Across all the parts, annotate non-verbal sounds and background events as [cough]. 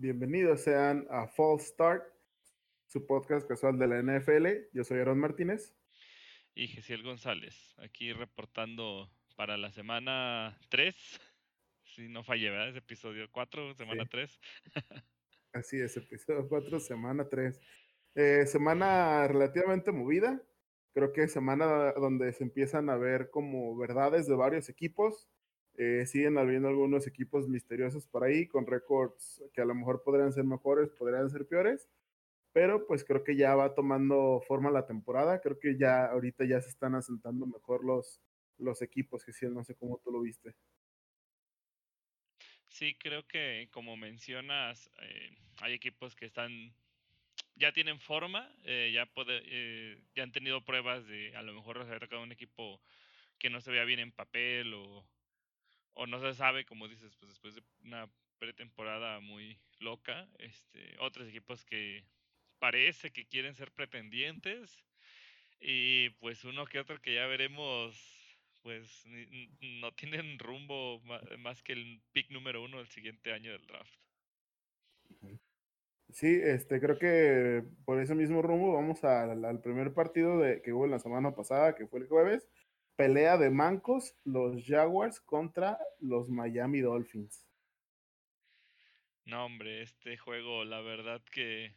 Bienvenidos sean a Fall Start, su podcast casual de la NFL. Yo soy Aaron Martínez. Y Gesiel González, aquí reportando para la semana 3. Si no fallé, ¿verdad? Es episodio 4, semana 3. [laughs] Así es, episodio 4, semana 3. Eh, semana relativamente movida. Creo que semana donde se empiezan a ver como verdades de varios equipos. Eh, siguen habiendo algunos equipos misteriosos por ahí con récords que a lo mejor podrían ser mejores, podrían ser peores. Pero pues creo que ya va tomando forma la temporada. Creo que ya ahorita ya se están asentando mejor los, los equipos, que sí, no sé cómo tú lo viste. Sí, creo que como mencionas, eh, hay equipos que están ya tienen forma, eh, ya, puede, ya han tenido pruebas de a lo mejor haber tocado un equipo que no se vea bien en papel o, o no se sabe, como dices, pues después de una pretemporada muy loca, este, otros equipos que parece que quieren ser pretendientes y pues uno que otro que ya veremos pues no tienen rumbo más que el pick número uno del siguiente año del draft. Sí, este, creo que por ese mismo rumbo vamos al, primer partido de, que hubo la semana pasada, que fue el jueves. Pelea de mancos, los Jaguars contra los Miami Dolphins. No, hombre, este juego, la verdad que.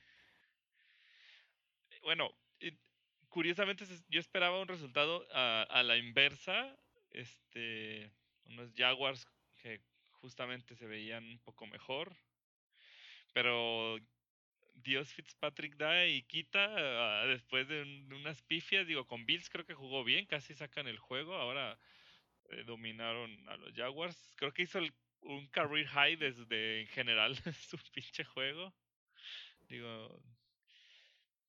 Bueno, curiosamente yo esperaba un resultado a, la inversa. Este. Unos Jaguars que justamente se veían un poco mejor. Pero Dios Fitzpatrick da y quita ah, después de, unas pifias. Digo, con Bills creo que jugó bien, casi sacan el juego. Ahora eh, dominaron a los Jaguars. Creo que hizo un career high desde en general [laughs] su pinche juego. Digo,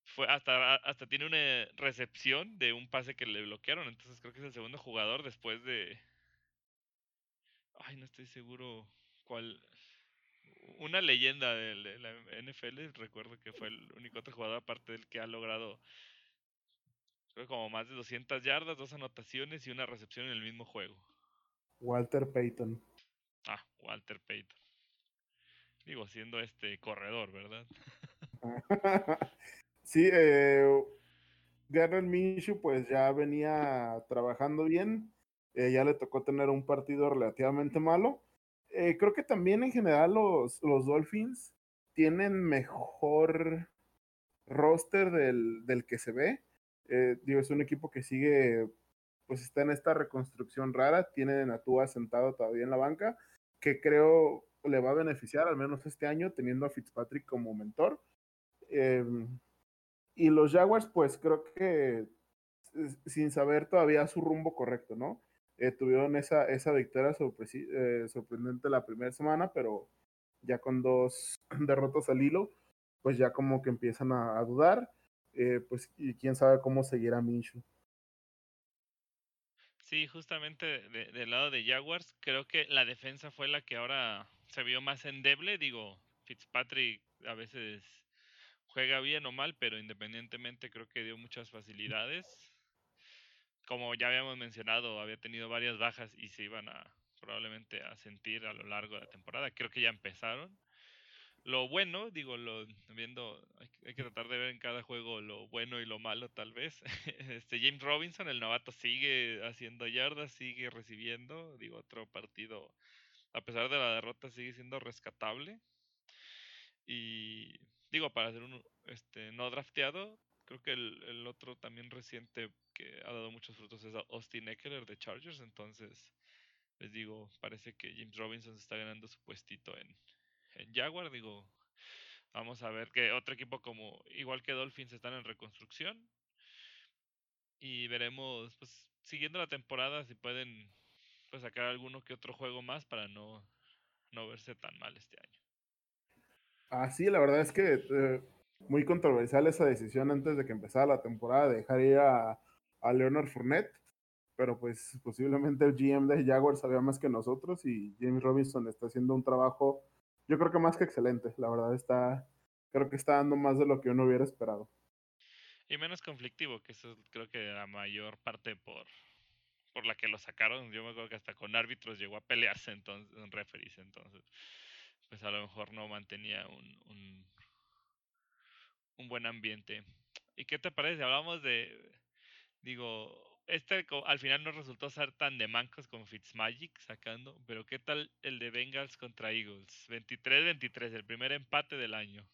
fue hasta, hasta tiene una recepción de un pase que le bloquearon. Entonces creo que es el segundo jugador después de. Ay, no estoy seguro cuál una leyenda de la NFL. Recuerdo que fue el único otro jugador aparte del que ha logrado creo como más de 200 yardas, dos anotaciones y una recepción en el mismo juego. Walter Payton. Ah, Walter Payton. Digo, siendo este corredor, ¿verdad? [laughs] sí, eh, Garrett Minshew pues ya venía trabajando bien. Eh, ya le tocó tener un partido relativamente malo eh, creo que también en general los, los Dolphins tienen mejor roster del, del que se ve. Eh, digo, es un equipo que sigue, pues está en esta reconstrucción rara. Tienen a Tua sentado todavía en la banca, que creo le va a beneficiar, al menos este año, teniendo a Fitzpatrick como mentor. Em, y los Jaguars, pues creo que sin saber todavía su rumbo correcto, ¿no? Eh, tuvieron esa, esa victoria eh, sorprendente la primera semana, pero ya con dos [clears throat] derrotas al hilo, pues ya como que empiezan a, dudar, eh, pues y quién sabe cómo seguirá Minshew. Sí, justamente del lado de Jaguars, creo que la defensa fue la que ahora se vio más endeble. Digo, Fitzpatrick a veces juega bien o mal, pero independientemente creo que dio muchas facilidades como ya habíamos mencionado, había tenido varias bajas y se iban a probablemente a sentir a lo largo de la temporada. Creo que ya empezaron. Lo bueno, digo, lo viendo, hay, que tratar de ver en cada juego lo bueno y lo malo, tal vez. [laughs] Este James Robinson, el novato, sigue haciendo yardas, sigue recibiendo. Digo, otro partido, a pesar de la derrota, sigue siendo rescatable. Y digo, para ser un este, no drafteado, creo que el, el otro también reciente que ha dado muchos frutos es Austin Eckler de Chargers. Entonces, les digo, parece que James Robinson se está ganando su puestito en, en Jaguar. Digo, vamos a ver que otro equipo como, igual que Dolphins, están en reconstrucción. Y veremos, pues, siguiendo la temporada, si pueden pues, sacar alguno que otro juego más para no, no verse tan mal este año. Ah, sí, la verdad es que eh, muy controversial esa decisión antes de que empezara la temporada de dejar ir a, a Leonard Fournette, pero pues posiblemente el GM de Jaguars sabía más que nosotros y James Robinson está haciendo un trabajo, yo creo que más que excelente, la verdad está, creo que está dando más de lo que uno hubiera esperado. Y menos conflictivo, que eso creo que la mayor parte por, por la que lo sacaron, yo me acuerdo que hasta con árbitros llegó a pelearse entonces, en referees entonces. pues a lo mejor no mantenía un, un, un buen ambiente. ¿Y qué te parece? Hablamos de, digo, este al final no resultó ser tan de mancos como Fitzmagic sacando, pero ¿qué tal el de Bengals contra Eagles? 23-23, el primer empate del año.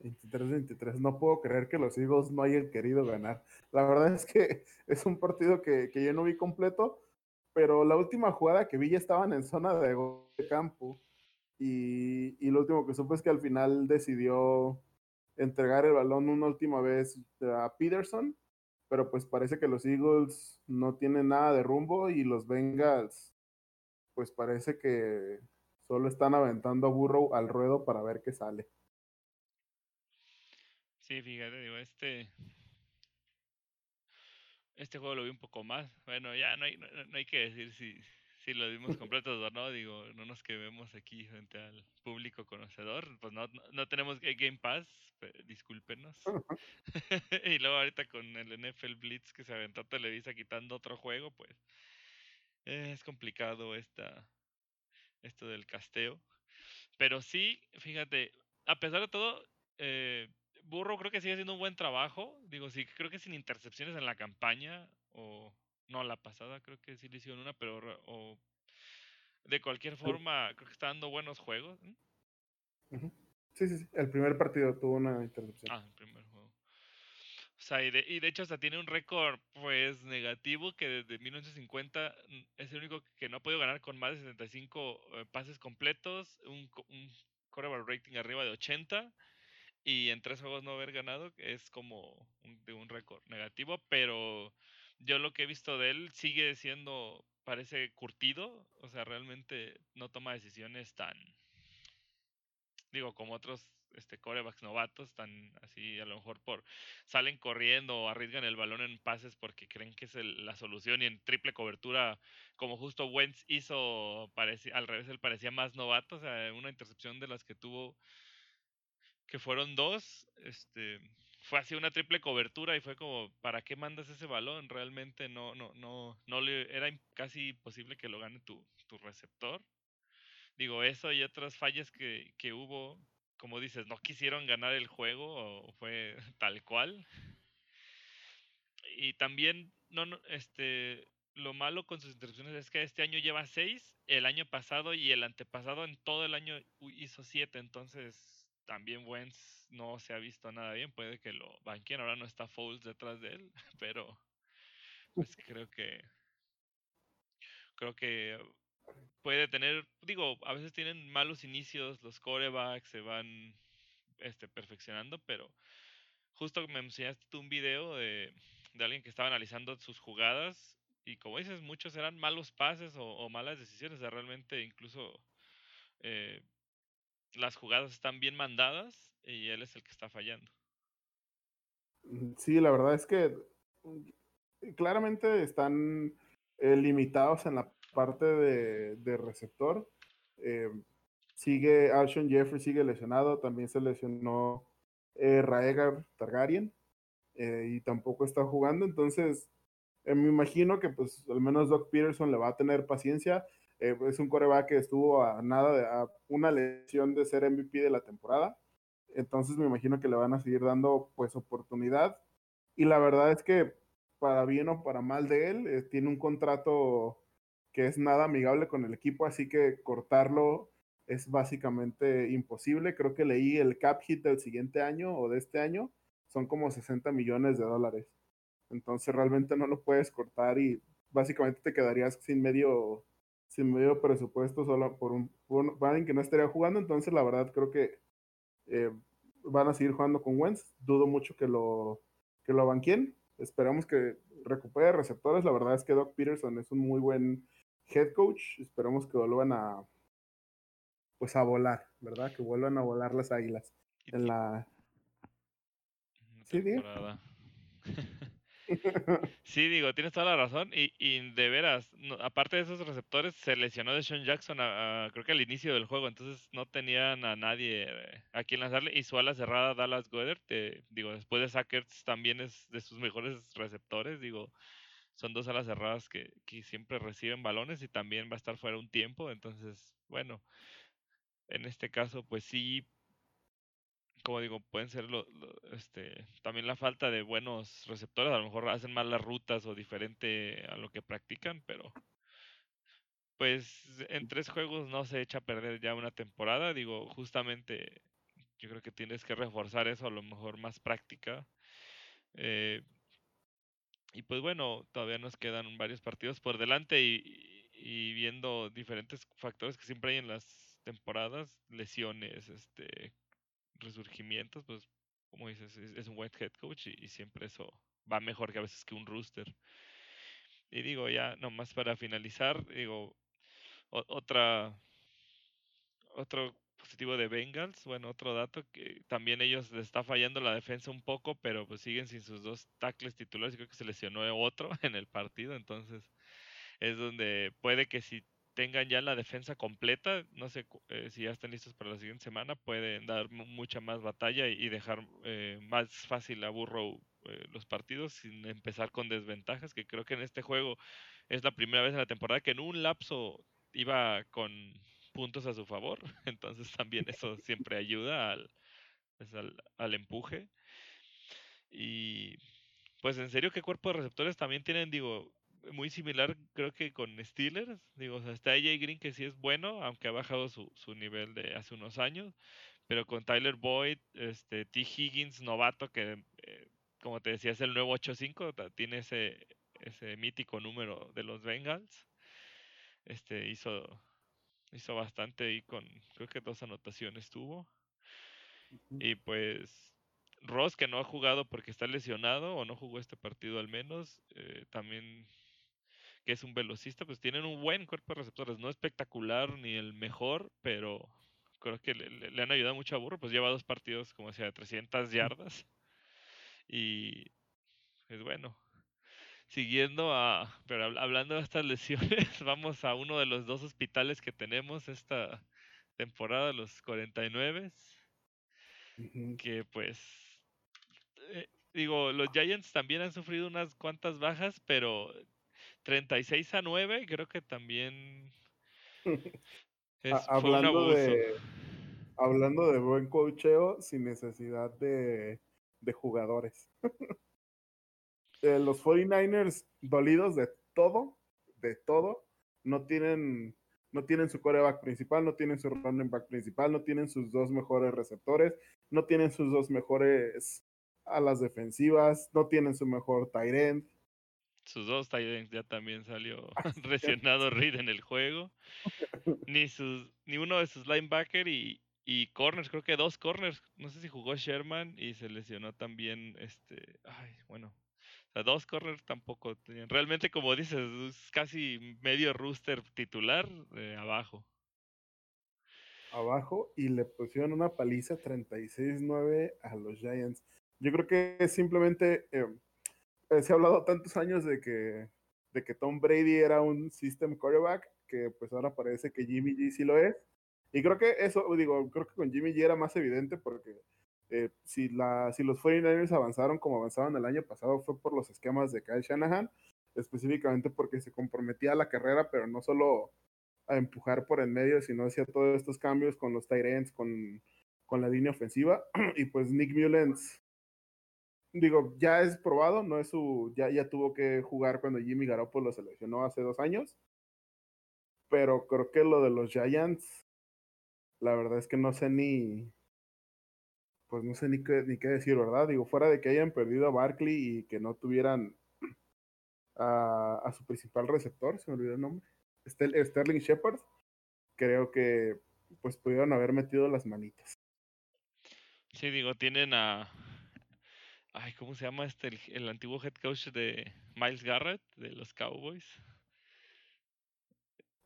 23-23, no puedo creer que los Eagles no hayan querido ganar. La verdad es que [laughs] es un partido que, que yo no vi completo, pero la última jugada que vi ya estaban en zona de, de campo y, y, lo último que supe es que al final decidió entregar el balón una última vez a Peterson pero pues parece que los Eagles no tienen nada de rumbo y los Bengals pues parece que solo están aventando a Burrow al ruedo para ver qué sale. Sí, fíjate, digo, este este juego lo vi un poco más. Bueno, ya no hay, no, hay que decir si, si lo vimos completos o no, digo, no nos quedemos aquí frente al público conocedor, pues no, no tenemos Game Pass, discúlpenos. [laughs] [laughs] y luego ahorita con el NFL Blitz que se aventó Televisa quitando otro juego, pues es complicado esta, esto del casteo. Pero sí, fíjate, a pesar de todo, eh, Burro creo que sigue haciendo un buen trabajo. Digo, sí, creo que sin intercepciones en la campaña, o no, la pasada creo que sí le hicieron una, pero o, de cualquier forma, creo que está dando buenos juegos. Sí, sí, sí. El primer partido tuvo una interrupción. Ah, el primer juego. O sea, y de, y de hecho hasta tiene un récord pues negativo que desde 1950 mm, es el único que no ha podido ganar con más de 75 eh, pases completos, un, un quarterback rating arriba de 80 y en tres juegos no haber ganado es como un, de un récord negativo, pero yo lo que he visto de él sigue siendo, parece curtido, o sea, realmente no toma decisiones tan digo, como otros este, corebacks novatos, tan así a lo mejor por salen corriendo o arriesgan el balón en pases porque creen que es la solución y en triple cobertura, como justo Wentz hizo, parecía, al revés, él parecía más novato, o sea, una intercepción de las que tuvo, que fueron dos, este, fue así una triple cobertura y fue como, ¿para qué mandas ese balón? Realmente no, no, no, no le, era casi imposible que lo gane tu, tu receptor digo, eso y otras fallas que, que hubo, como dices, no quisieron ganar el juego o fue [laughs] tal cual. Y también, no, no, este, lo malo con sus interrupciones es que este año lleva seis, el año pasado y el antepasado en todo el año hizo siete, entonces también Wentz no se ha visto nada bien, puede que lo banqueen, ahora no está Foles detrás de él, [laughs] pero pues creo que creo que puede tener, digo, a veces tienen malos inicios, los corebacks se van este, perfeccionando, pero justo me enseñaste un video de, de, alguien que estaba analizando sus jugadas y como dices, muchos eran malos pases o, malas decisiones, o sea, realmente incluso eh, las jugadas están bien mandadas y él es el que está fallando. Mm, sí, la verdad es que mm, claramente están eh, limitados en la parte de, receptor. Eh, sigue Alshon Jeffrey, sigue lesionado. También se lesionó eh, Raegar Targaryen y tampoco está jugando. Entonces, me imagino que pues al menos Doc Peterson le va a tener paciencia. Es un coreback que estuvo a nada de a una lesión de ser MVP de la temporada. Entonces me imagino que le van a seguir dando pues oportunidad. Y la verdad es que para bien o para mal de él, tiene un contrato que es nada amigable con el equipo, así que cortarlo es básicamente imposible. Creo que leí el cap hit del siguiente año o de este año, son como 60 millones de dólares. Entonces realmente no lo puedes cortar y básicamente te quedarías sin medio, sin medio presupuesto solo por un, por alguien que no estaría jugando. Entonces la verdad creo que eh, van a seguir jugando con Wentz. Dudo mucho que lo, que lo banquien. Esperamos que recupere receptores. La verdad es que Doc Peterson es un muy buen head coach. Esperamos que vuelvan a pues a volar, ¿verdad? Que vuelvan a volar las águilas en la Sí, [laughs] [laughs] sí, digo, tienes toda la razón. Y, y de veras, aparte de esos receptores, se lesionó de Sean Jackson creo que al inicio del juego, entonces no tenían a nadie eh, a quien lanzarle. Y su ala cerrada, Dallas Goddard, digo, después de Sackers también es de sus mejores receptores. Digo, son dos alas cerradas que, siempre reciben balones y también va a estar fuera un tiempo. Entonces, bueno, en este caso, pues sí, como digo, pueden ser lo, este, también la falta de buenos receptores, a lo mejor hacen mal las rutas o diferente a lo que practican, pero pues en tres juegos no se echa a perder ya una temporada, digo, justamente yo creo que tienes que reforzar eso, a lo mejor más práctica. Eh, y pues bueno, todavía nos quedan varios partidos por delante y, viendo diferentes factores que siempre hay en las temporadas, lesiones, este, resurgimientos, pues como dices, es, un buen head coach y, siempre eso va mejor que a veces que un rooster. Y digo, ya nomás para finalizar, digo, otra otro positivo de Bengals, bueno, otro dato que también ellos les está fallando la defensa un poco, pero pues siguen sin sus dos tackles titulares, creo que se lesionó otro [laughs] en el partido, entonces es donde puede que si tengan ya la defensa completa, no sé eh, si ya están listos para la siguiente semana, pueden dar mucha más batalla y, dejar eh, más fácil a Burrow eh, los partidos sin empezar con desventajas, que creo que en este juego es la primera vez en la temporada que en un lapso iba con puntos a su favor, [laughs] entonces también eso siempre ayuda pues, al, al empuje. Y pues en serio, ¿qué cuerpo de receptores también tienen? Digo, muy similar creo que con Steelers. Digo, o sea, está AJ Green que sí es bueno, aunque ha bajado su, su nivel de hace unos años. Pero con Tyler Boyd, este, T. Higgins, novato, que eh, como te decía es el nuevo 8-5, tiene ese, ese mítico número de los Bengals. Este, hizo, hizo bastante y con, creo que dos anotaciones tuvo. Y pues Ross, que no ha jugado porque está lesionado o no jugó este partido al menos, eh, también que es un velocista, pues tienen un buen cuerpo de receptores. No espectacular ni el mejor, pero creo que le, han ayudado mucho a Burro. Pues lleva dos partidos, como decía, de 300 yardas. Y es bueno. Siguiendo a, pero hablando de estas [laughs] lesiones, vamos a uno de los dos hospitales que tenemos esta temporada, los 49. Que pues, eh, digo, los Giants también han sufrido unas cuantas bajas, pero 36 a 9, creo que también hablando de hablando de buen cocheo sin necesidad de, de jugadores. [laughs] Eh, los 49ers dolidos de todo, de todo, no tienen no tienen su coreback principal, no tienen su running back principal, no tienen sus dos mejores receptores, no tienen sus dos mejores alas defensivas, no tienen su mejor tight end sus dos tight ya también salió [laughs] lesionado Reed en el juego. Ni sus, ni uno de sus linebackers y, y corners, creo que dos corners. No sé si jugó Sherman y se lesionó también este. Ay, bueno. O sea, dos corners tampoco tenían. Realmente, como dices, es casi medio rooster titular eh, abajo. Abajo y le pusieron una paliza 36-9 a los Giants. Yo creo que simplemente. Eh, se ha hablado tantos años de que, de que Tom Brady era un system quarterback, que pues ahora parece que Jimmy G sí lo es. Y creo que eso, digo, creo que con Jimmy G era más evidente porque eh, si, la, si los 49ers avanzaron como avanzaron el año pasado fue por los esquemas de Kyle Shanahan, específicamente porque se comprometía a la carrera, pero no solo a empujar por en medio, sino hacía todos estos cambios con los tight con, con la línea ofensiva. [clears throat] Y pues Nick Mullens digo, ya es probado, no es su, ya, ya tuvo que jugar cuando Jimmy Garoppolo lo seleccionó hace dos años, pero creo que lo de los Giants, la verdad es que no sé ni, pues no sé ni qué, ni qué decir, ¿verdad? Digo, fuera de que hayan perdido a Barkley y que no tuvieran a, a su principal receptor, se me olvidó el nombre, Sterling Shepard, creo que pues pudieron haber metido las manitas. Sí, digo, tienen a, Ay, ¿cómo se llama este? El, antiguo head coach de Miles Garrett, de los Cowboys.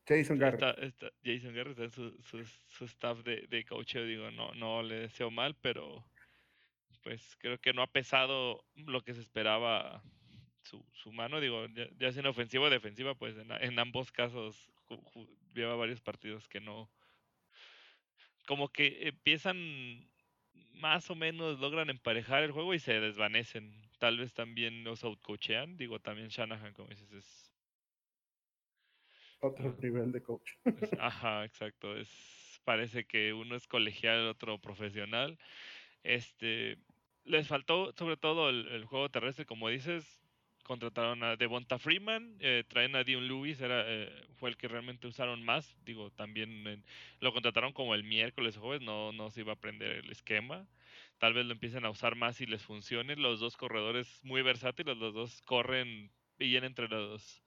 Jason Garrett. Jason Garrett en su, su, staff de, de coach. Digo, no, no le deseo mal, pero pues creo que no ha pesado lo que se esperaba su, su mano. Digo, ya, sea en ofensiva o defensiva, pues en, en ambos casos lleva varios partidos que no. Como que empiezan más o menos logran emparejar el juego y se desvanecen. Tal vez también los outcoachean. Digo, también Shanahan, como dices, es. Otro nivel de coach. [laughs] ajá, exacto. Es Parece que uno es colegial, otro profesional. Este, les faltó sobre todo el, juego terrestre, como dices. Contrataron a Devonta Freeman, eh, traen a Dion Lewis, era, eh, fue el que realmente usaron más. Digo, también lo contrataron como el miércoles o jueves, no, no se iba a aprender el esquema. Tal vez lo empiecen a usar más y les funcione. Los dos corredores muy versátiles, los dos corren bien entre los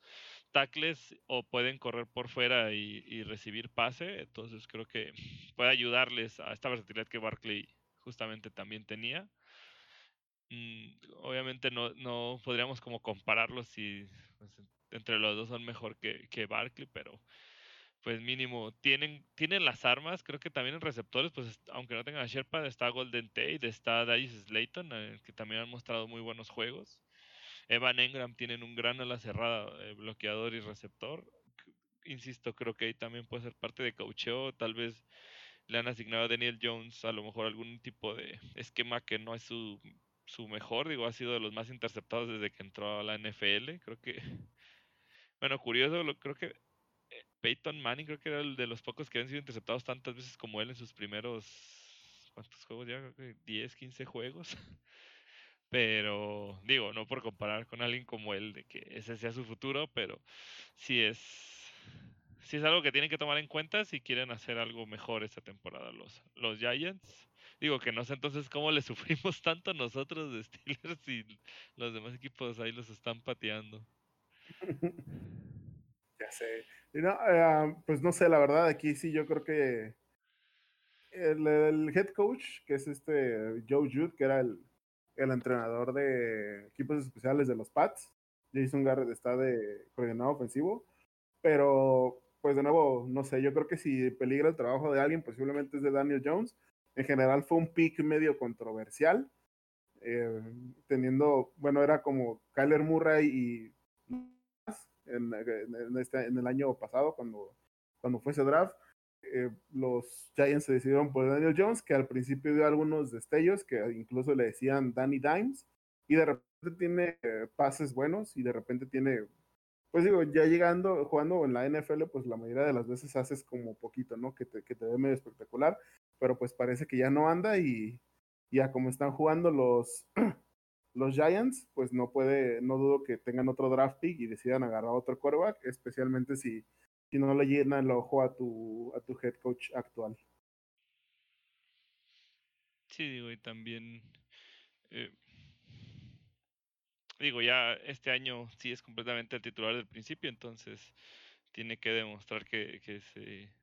tackles o pueden correr por fuera y, recibir pase. Entonces creo que puede ayudarles a esta versatilidad que Barkley justamente también tenía. Mm, obviamente no, no podríamos como compararlos si pues, entre los dos son mejor que, que Barkley, pero pues mínimo tienen, tienen las armas, creo que también en receptores, pues aunque no tengan a Sherpa, está Golden Tate, está Dice Slayton, eh, que también han mostrado muy buenos juegos. Evan Engram tienen un gran ala cerrada, eh, bloqueador y receptor. Insisto, creo que ahí también puede ser parte de caucheo. Tal vez le han asignado a Daniel Jones a lo mejor algún tipo de esquema que no es su, su mejor. Digo, ha sido de los más interceptados desde que entró a la NFL. Creo que, [laughs] bueno, curioso, creo que eh, Peyton Manning creo que era el de los pocos que han sido interceptados tantas veces como él en sus primeros, ¿cuántos juegos ya? Creo que 10, 15 juegos. [laughs] Pero digo, no por comparar con alguien como él, de que ese sea su futuro, pero sí es, sí es algo que tienen que tomar en cuenta si quieren hacer algo mejor esta temporada los, los Giants. Digo que no sé entonces cómo le [laughs] sufrimos tanto nosotros de Steelers y los demás equipos ahí los están pateando. [laughs] ya sé. Eh, pues no sé, la verdad, aquí sí yo creo que el, el, head coach, que es este Joe Jude, que era el, el entrenador de equipos especiales de los Pats. Jason Garrett está de coordinador ofensivo, pero pues de nuevo, no sé, yo creo que si peligra el trabajo de alguien, posiblemente es de Daniel Jones. En general fue un pick medio controversial, eh, teniendo, bueno, era como Kyler Murray y en, en, este, en el año pasado cuando, cuando fue ese draft eh, los Giants se decidieron por Daniel Jones, que al principio dio algunos destellos, que incluso le decían Danny Dimes, y de repente tiene eh, pases buenos y de repente tiene, pues digo, ya llegando, jugando en la NFL, pues la mayoría de las veces haces como poquito, ¿no? Que te, que te ve medio espectacular, pero pues parece que ya no anda y ya como están jugando los, [clears throat] los Giants, pues no puede, no dudo que tengan otro draft pick y decidan agarrar otro quarterback, especialmente si si no le llena el ojo a tu, a tu head coach actual. Sí, digo, y también, eh, digo, ya este año sí es completamente el titular del principio, entonces tiene que demostrar que, que se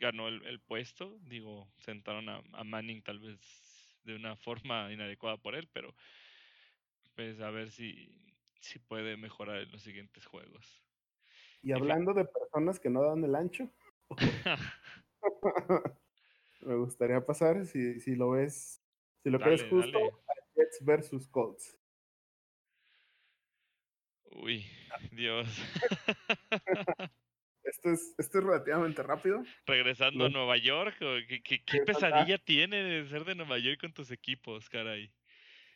ganó el, puesto. Digo, sentaron a, a, Manning tal vez de una forma inadecuada por él, pero pues a ver si, si puede mejorar en los siguientes juegos. Y hablando de personas que no dan el ancho, [laughs] [laughs] me gustaría pasar, si, si lo ves, si lo crees justo, Jets versus Colts. Uy, Dios. [laughs] esto, es, esto es relativamente rápido. Regresando a Nueva York, ¿qué, qué, qué pesadilla tiene de ser de Nueva York con tus equipos, caray?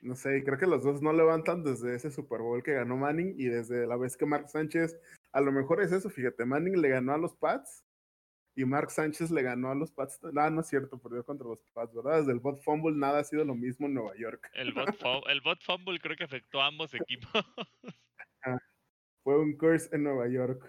No sé, creo que los dos no levantan desde ese Super Bowl que ganó Manning y desde la vez que Mark Sánchez a lo mejor es eso, fíjate, Manning le ganó a los Pats y Mark Sánchez le ganó a los Pats. Ah, no es cierto, perdió contra los Pats, ¿verdad? Desde el bot fumble nada ha sido lo mismo en Nueva York. El bot, [laughs] el bot fumble creo que afectó a ambos equipos. [laughs] fue un curse en Nueva York.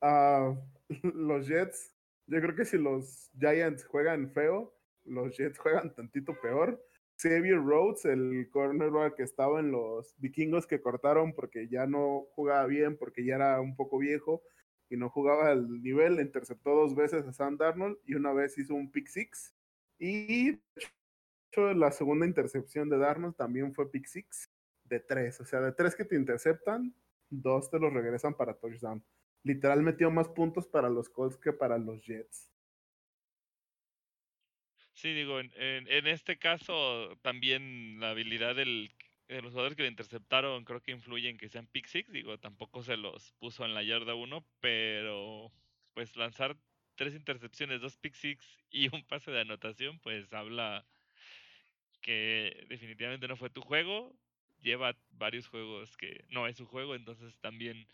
Ah, [laughs] los Jets, yo creo que si los Giants juegan feo, los Jets [laughs] juegan tantito peor. Xavier Rhodes, el cornerback que estaba en los vikingos que cortaron porque ya no jugaba bien, porque ya era un poco viejo y no jugaba al nivel, interceptó dos veces a Sam Darnold y una vez hizo un pick six. Y hecho, la segunda intercepción de Darnold también fue pick six de tres. O sea, de tres que te interceptan, dos te los regresan para touchdown. Literal metió más puntos para los Colts que para los Jets. Sí, digo, en, en, este caso también la habilidad del, de los jugadores que le interceptaron creo que influye en que sean pick six. Digo, tampoco se los puso en la yarda uno, pero pues lanzar tres intercepciones, dos pick six y un pase de anotación, pues habla que definitivamente no fue tu juego. Lleva varios juegos que no es su juego, entonces también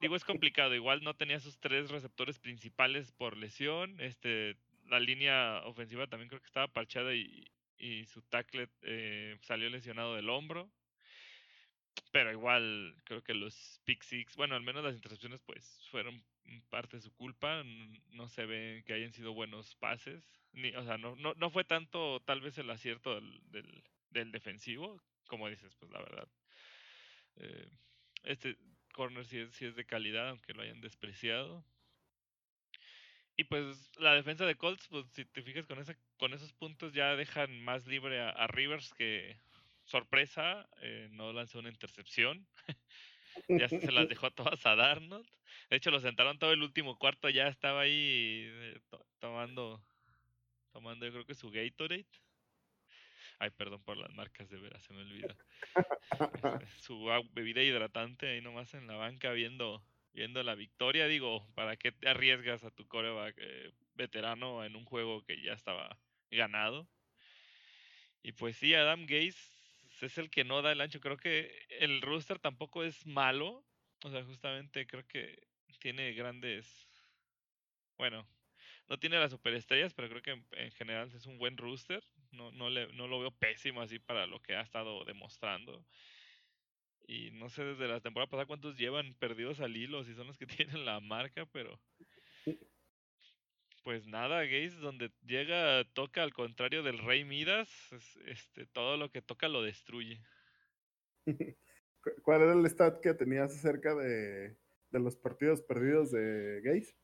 digo es complicado. Igual no tenía sus tres receptores principales por lesión. Este la línea ofensiva también creo que estaba parchada y, y su tackle eh, salió lesionado del hombro. Pero igual creo que los pick six, bueno, al menos las intercepciones pues fueron parte de su culpa. No se ve que hayan sido buenos pases. Ni, o sea, no, no, no fue tanto tal vez el acierto del, del, defensivo, como dices, pues la verdad. Eh, este corner sí es, sí es de calidad, aunque lo hayan despreciado. Y pues la defensa de Colts, pues si te fijas con esa, con esos puntos ya dejan más libre a, Rivers que sorpresa, eh, no lanzó una intercepción. [laughs] ya se las dejó todas a Darnold. De hecho lo sentaron todo el último cuarto, ya estaba ahí eh, tomando tomando yo creo que su Gatorade. Ay, perdón por las marcas, de veras, se me olvida. [laughs] [laughs] su bebida hidratante ahí nomás en la banca viendo viendo la victoria, digo, ¿para qué te arriesgas a tu coreback eh, veterano en un juego que ya estaba ganado? Y pues sí, Adam Gaze es el que no da el ancho. Creo que el rooster tampoco es malo. O sea, justamente creo que tiene grandes. Bueno, no tiene las superestrellas, pero creo que en, general es un buen rooster. No, no, le, no lo veo pésimo así para lo que ha estado demostrando. Y no sé desde la temporada pasada cuántos llevan perdidos al hilo, si son los que [laughs] tienen la marca, pero. Pues nada, Gaze, donde llega, toca al contrario del Rey Midas, este, todo lo que toca lo destruye. [laughs] ¿Cuál era el stat que tenías acerca de, de los partidos perdidos de Gaze?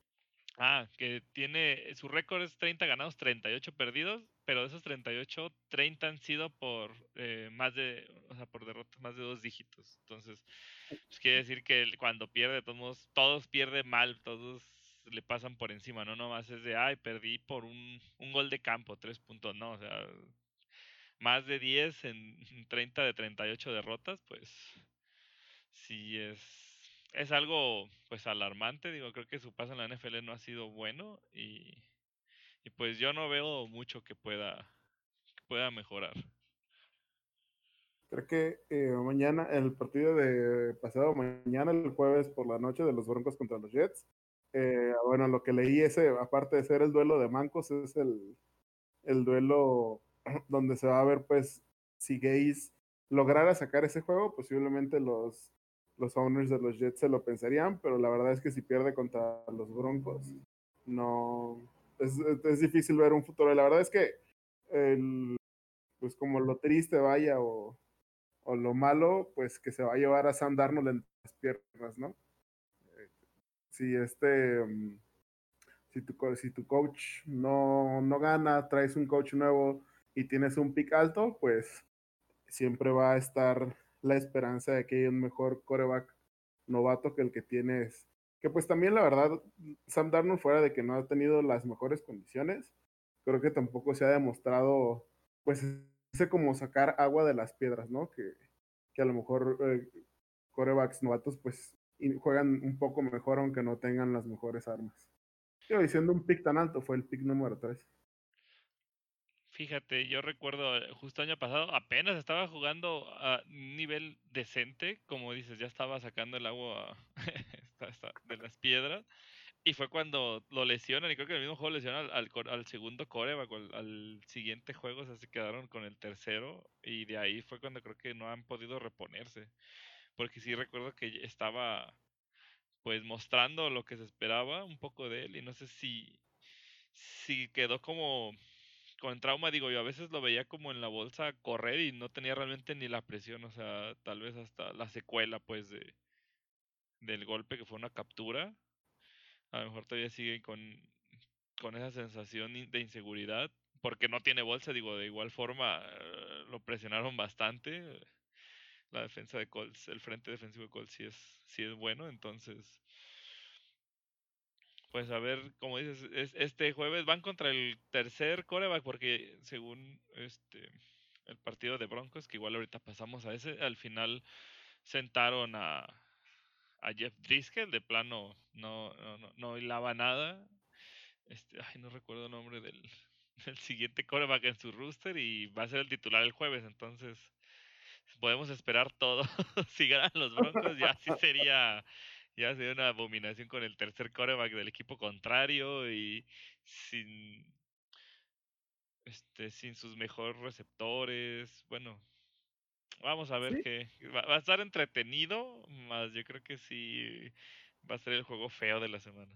Ah, que tiene, su récord es 30 ganados, 38 perdidos, pero de esos 38, 30 han sido por eh, más de, o sea, por derrotas más de dos dígitos. Entonces, pues quiere decir que cuando pierde, todos, todos pierden mal, todos le pasan por encima, no nomás es de, ay, perdí por un, un gol de campo, tres puntos, no, o sea, más de 10 en [laughs] 30 de 38 derrotas, pues sí es es algo pues alarmante, digo, creo que su paso en la NFL no ha sido bueno y, y pues yo no veo mucho que pueda, pueda mejorar. Creo que eh, mañana, el partido de pasado mañana, el jueves por la noche de los Broncos contra los Jets, eh, bueno, lo que leí ese, aparte de ser el duelo de mancos, es el, el duelo [clears throat] donde se va a ver pues si Gaze lograra sacar ese juego, posiblemente los los owners de los Jets se lo pensarían, pero la verdad es que si pierde contra los Broncos, no. Es, es difícil ver un futuro. La verdad es que, el, pues como lo triste vaya o, o, lo malo, pues que se va a llevar a Sam Darnold en las piernas, ¿no? Si este. Mm, si tu, si tu coach no, no gana, traes un coach nuevo y tienes un pick alto, pues siempre va a estar la esperanza de que haya un mejor coreback novato que el que tienes. Que pues también la verdad, Sam Darnold fuera de que no ha tenido las mejores condiciones, creo que tampoco se ha demostrado pues ese como sacar agua de las piedras, ¿no? Que, que a lo mejor eh, corebacks novatos pues juegan un poco mejor aunque no tengan las mejores armas. Yo diciendo un pick tan alto, fue el pick número 3. Fíjate, yo recuerdo eh, justo año pasado apenas estaba jugando a nivel decente, como dices, ya estaba sacando el agua [laughs] de las piedras. Y fue cuando lo lesionan, y creo que el mismo juego lesionan al, segundo core, al, al, siguiente juego, o sea, se quedaron con el tercero, y de ahí fue cuando creo que no han podido reponerse. Porque sí recuerdo que estaba, pues, mostrando lo que se esperaba un poco de él, y no sé si, si quedó como con trauma, digo yo, a veces lo veía como en la bolsa correr y no tenía realmente ni la presión, o sea, tal vez hasta la secuela, pues, de del golpe que fue una captura. A lo mejor todavía sigue con, con esa sensación de inseguridad, porque no tiene bolsa, digo, de igual forma eh, lo presionaron bastante. La defensa de Colts, el frente defensivo de Colts sí es, sí es bueno, entonces pues a ver, como dices, este jueves van contra el tercer coreback, porque según este el partido de Broncos, que igual ahorita pasamos a ese, al final sentaron a, a Jeff Driscoll, de plano no, no, no, hilaba nada. Este, ay, no recuerdo el nombre del, [laughs] del siguiente coreback en su rooster y va a ser el titular el jueves, entonces podemos esperar todo. [laughs] si ganan los Broncos, ya sí sería ya sería una abominación con el tercer coreback del equipo contrario y sin este, sin sus mejores receptores. Bueno, vamos a ver qué. Va, va, a estar entretenido, más yo creo que sí va a ser el juego feo de la semana.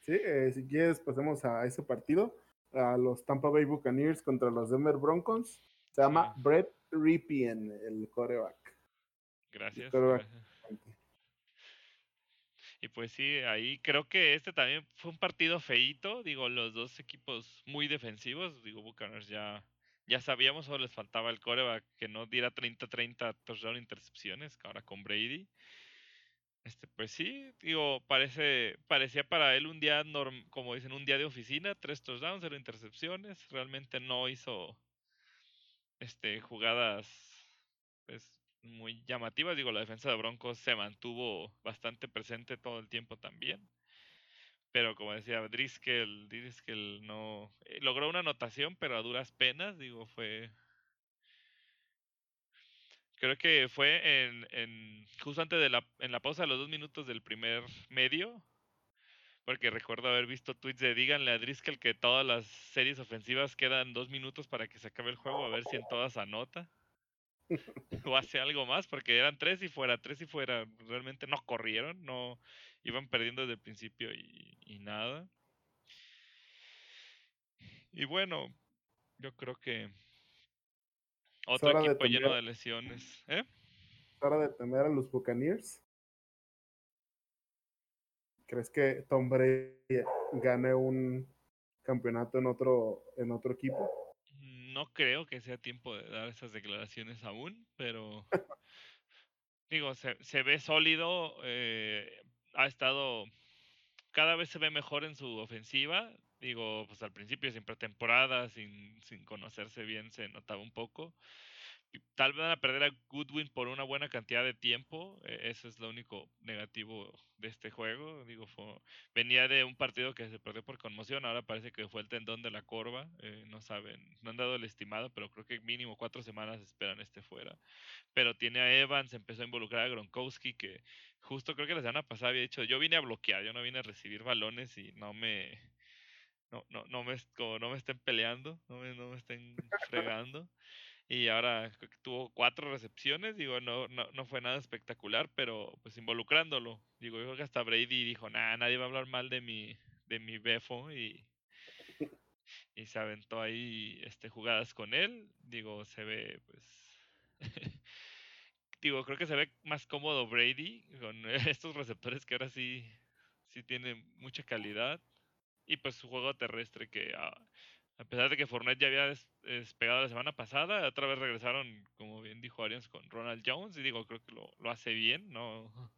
Sí, eh, si quieres pasemos a ese partido, a los Tampa Bay Buccaneers contra los Denver Broncos. Se llama Brett Ripien, el coreback. Gracias. gracias. Y pues sí, ahí creo que este también fue un partido feíto. Digo, los dos equipos muy defensivos. Digo, Buccaneers ya, ya sabíamos, solo les faltaba el coreback que no diera 30-30 touchdown intercepciones, ahora con Brady. Este, pues sí, digo, parece, parecía para él un día, norm, como dicen, un día de oficina, tres touchdowns, cero intercepciones. Realmente no hizo este, jugadas pues, muy llamativas. Digo, la defensa de Broncos se mantuvo bastante presente todo el tiempo también. Pero como decía Driscoll, Driscoll no eh, logró una anotación, pero a duras penas, digo, fue creo que fue en, en justo antes de la en la pausa de los dos minutos del primer medio porque recuerdo haber visto tweets de díganle a Driscoll que todas las series ofensivas quedan dos minutos para que se acabe el juego, a ver si en todas anota. o hace algo más, porque eran tres y fuera, tres y fuera. Realmente no corrieron, no iban perdiendo desde el principio y, nada. Y bueno, yo creo que otro equipo lleno de lesiones. ¿Eh? hora de tener a los Buccaneers. ¿Crees que Tom Brady gane un campeonato en otro, en otro equipo? No creo que sea tiempo de dar esas declaraciones aún, pero [laughs] digo, se, se ve sólido, eh, ha estado, cada vez se ve mejor en su ofensiva. Digo, pues al principio, sin pretemporada, sin, sin conocerse bien, se notaba un poco tal vez van a perder a Goodwin por una buena cantidad de tiempo. E, eso es lo único negativo de este juego. Digo, venía de un partido que se perdió por conmoción. Ahora parece que fue el tendón de la corva. Eh, no saben, no han dado el estimado, pero creo que mínimo cuatro semanas esperan este fuera. Pero tiene a Evans, empezó a involucrar a Gronkowski, que justo creo que la semana pasada había dicho: Yo vine a bloquear, yo no vine a recibir balones y no me. No, no, no, me, no me estén peleando, no me, no me estén [laughs] fregando y ahora tuvo cuatro recepciones, digo, no, no, no fue nada espectacular, pero pues involucrándolo, digo, yo creo que hasta Brady dijo, nada, nadie va a hablar mal de mi, de mi Befo y, y se aventó ahí este, jugadas con él, digo, se ve pues... [laughs] digo, creo que se ve más cómodo Brady con [laughs] estos receptores que ahora sí, sí tienen mucha calidad. Y pues su juego terrestre que ah, a pesar de que Fournette ya había despegado la semana pasada, otra vez regresaron, como bien dijo Arians, con Ronald Jones. Y digo, creo que lo, lo hace bien, ¿no? [laughs]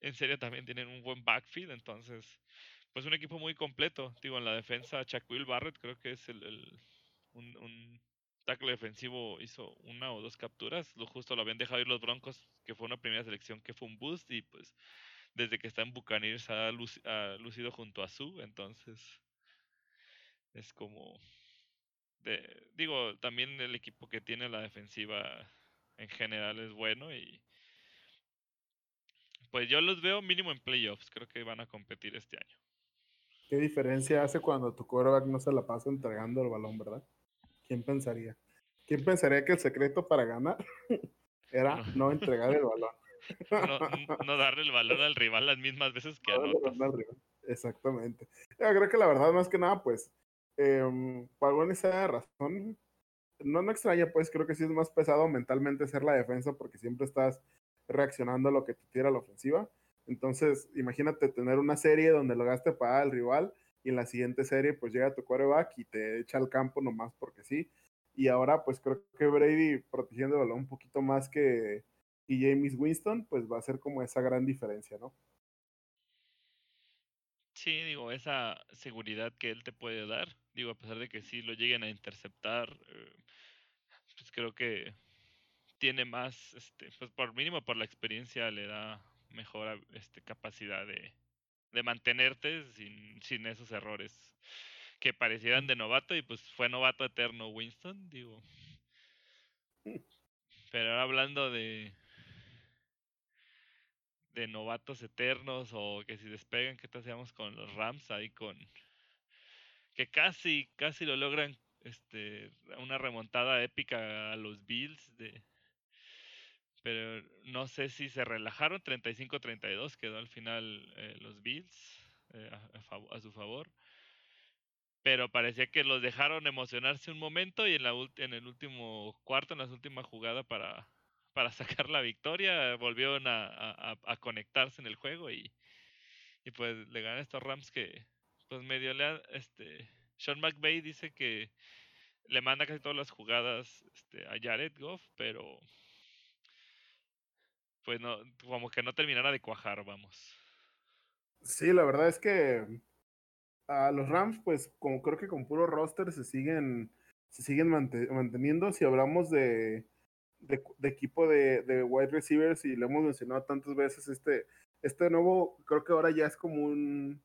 En serio también tienen un buen backfield, entonces, pues un equipo muy completo. Digo, en la defensa, Will Barrett creo que es el, un, un tackle defensivo, hizo una o dos capturas. Lo justo lo habían dejado ir los Broncos, que fue una primera selección que fue un boost. Y pues, desde que está en Buccaneers ha lucido junto a Su, entonces es como de, digo, también el equipo que tiene la defensiva en general es bueno y pues yo los veo mínimo en playoffs, creo que van a competir este año. ¿Qué diferencia hace cuando tu quarterback no se la pasa entregando el balón, verdad? ¿Quién pensaría? ¿Quién pensaría que el secreto para ganar [laughs] era no, entregar el balón? no, darle el balón al rival las mismas veces que [laughs] anotas. Exactamente. Yo creo que la verdad, más que nada, pues, eh, por esa razón, no, no extraña, pues creo que sí es más pesado mentalmente ser la defensa porque siempre estás reaccionando a lo que te tira la ofensiva. Entonces, imagínate tener una serie donde lo gaste para el rival y en la siguiente serie pues llega tu quarterback y te echa al campo nomás porque sí. Y ahora pues creo que Brady protegiendo el balón un poquito más que y James Winston pues va a ser como esa gran diferencia, ¿no? Sí, digo, esa seguridad que él te puede dar, digo, a pesar de que sí lo lleguen a interceptar, eh, pues creo que tiene más, este, pues por mínimo por la experiencia le da mejor este, capacidad de, de mantenerte sin, sin esos errores que parecieran de novato y pues fue novato eterno Winston, digo. Pero ahora hablando de, de novatos eternos o que si despegan, ¿qué te hacíamos con los Rams ahí con que casi, casi lo logran, este, una remontada épica a los Bills de, pero no sé si se relajaron, 35-32 quedó al final eh, los Bills eh, a, su favor. Pero parecía que los dejaron emocionarse un momento y en, la, en el último cuarto, en la última jugada para, para [laughs] sacar la victoria, volvieron a, conectarse en el juego y, y pues le ganan estos Rams que pues medio le este Sean McVay dice que le manda casi todas las jugadas este, a Jared Goff, pero pues no, como que no terminara de cuajar, vamos. Sí, la verdad es que a los Rams, pues como creo que con puro roster se siguen, se siguen manteniendo. Si hablamos de, de, equipo de, de, wide receivers, y lo hemos mencionado tantas veces, este, este nuevo creo que ahora ya es como un,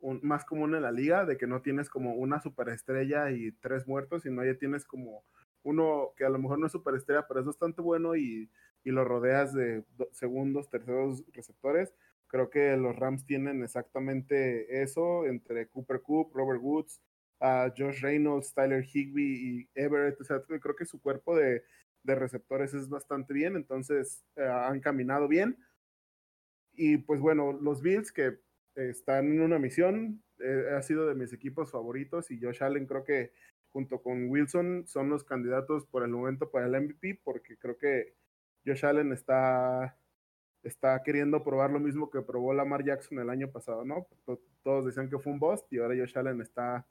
un, más común en la liga, de que no tienes como una superestrella y tres muertos, sino ya tienes como uno que a lo mejor no es superestrella, pero es bastante bueno y, y lo rodeas de segundos, terceros receptores. Creo que los Rams tienen exactamente eso entre Cooper Coop, Robert Woods, uh, Josh Reynolds, Tyler Higby y Everett. O sea, creo que su cuerpo de, de receptores es bastante bien, entonces uh, han caminado bien. Y pues bueno, los Bills que están en una misión, eh, ha sido de mis equipos favoritos y Josh Allen creo que junto con Wilson son los candidatos por el momento para el MVP porque creo que Josh Allen está está queriendo probar lo mismo que probó Lamar Jackson el año pasado, ¿no? Todos decían que fue un bust y ahora Josh Allen está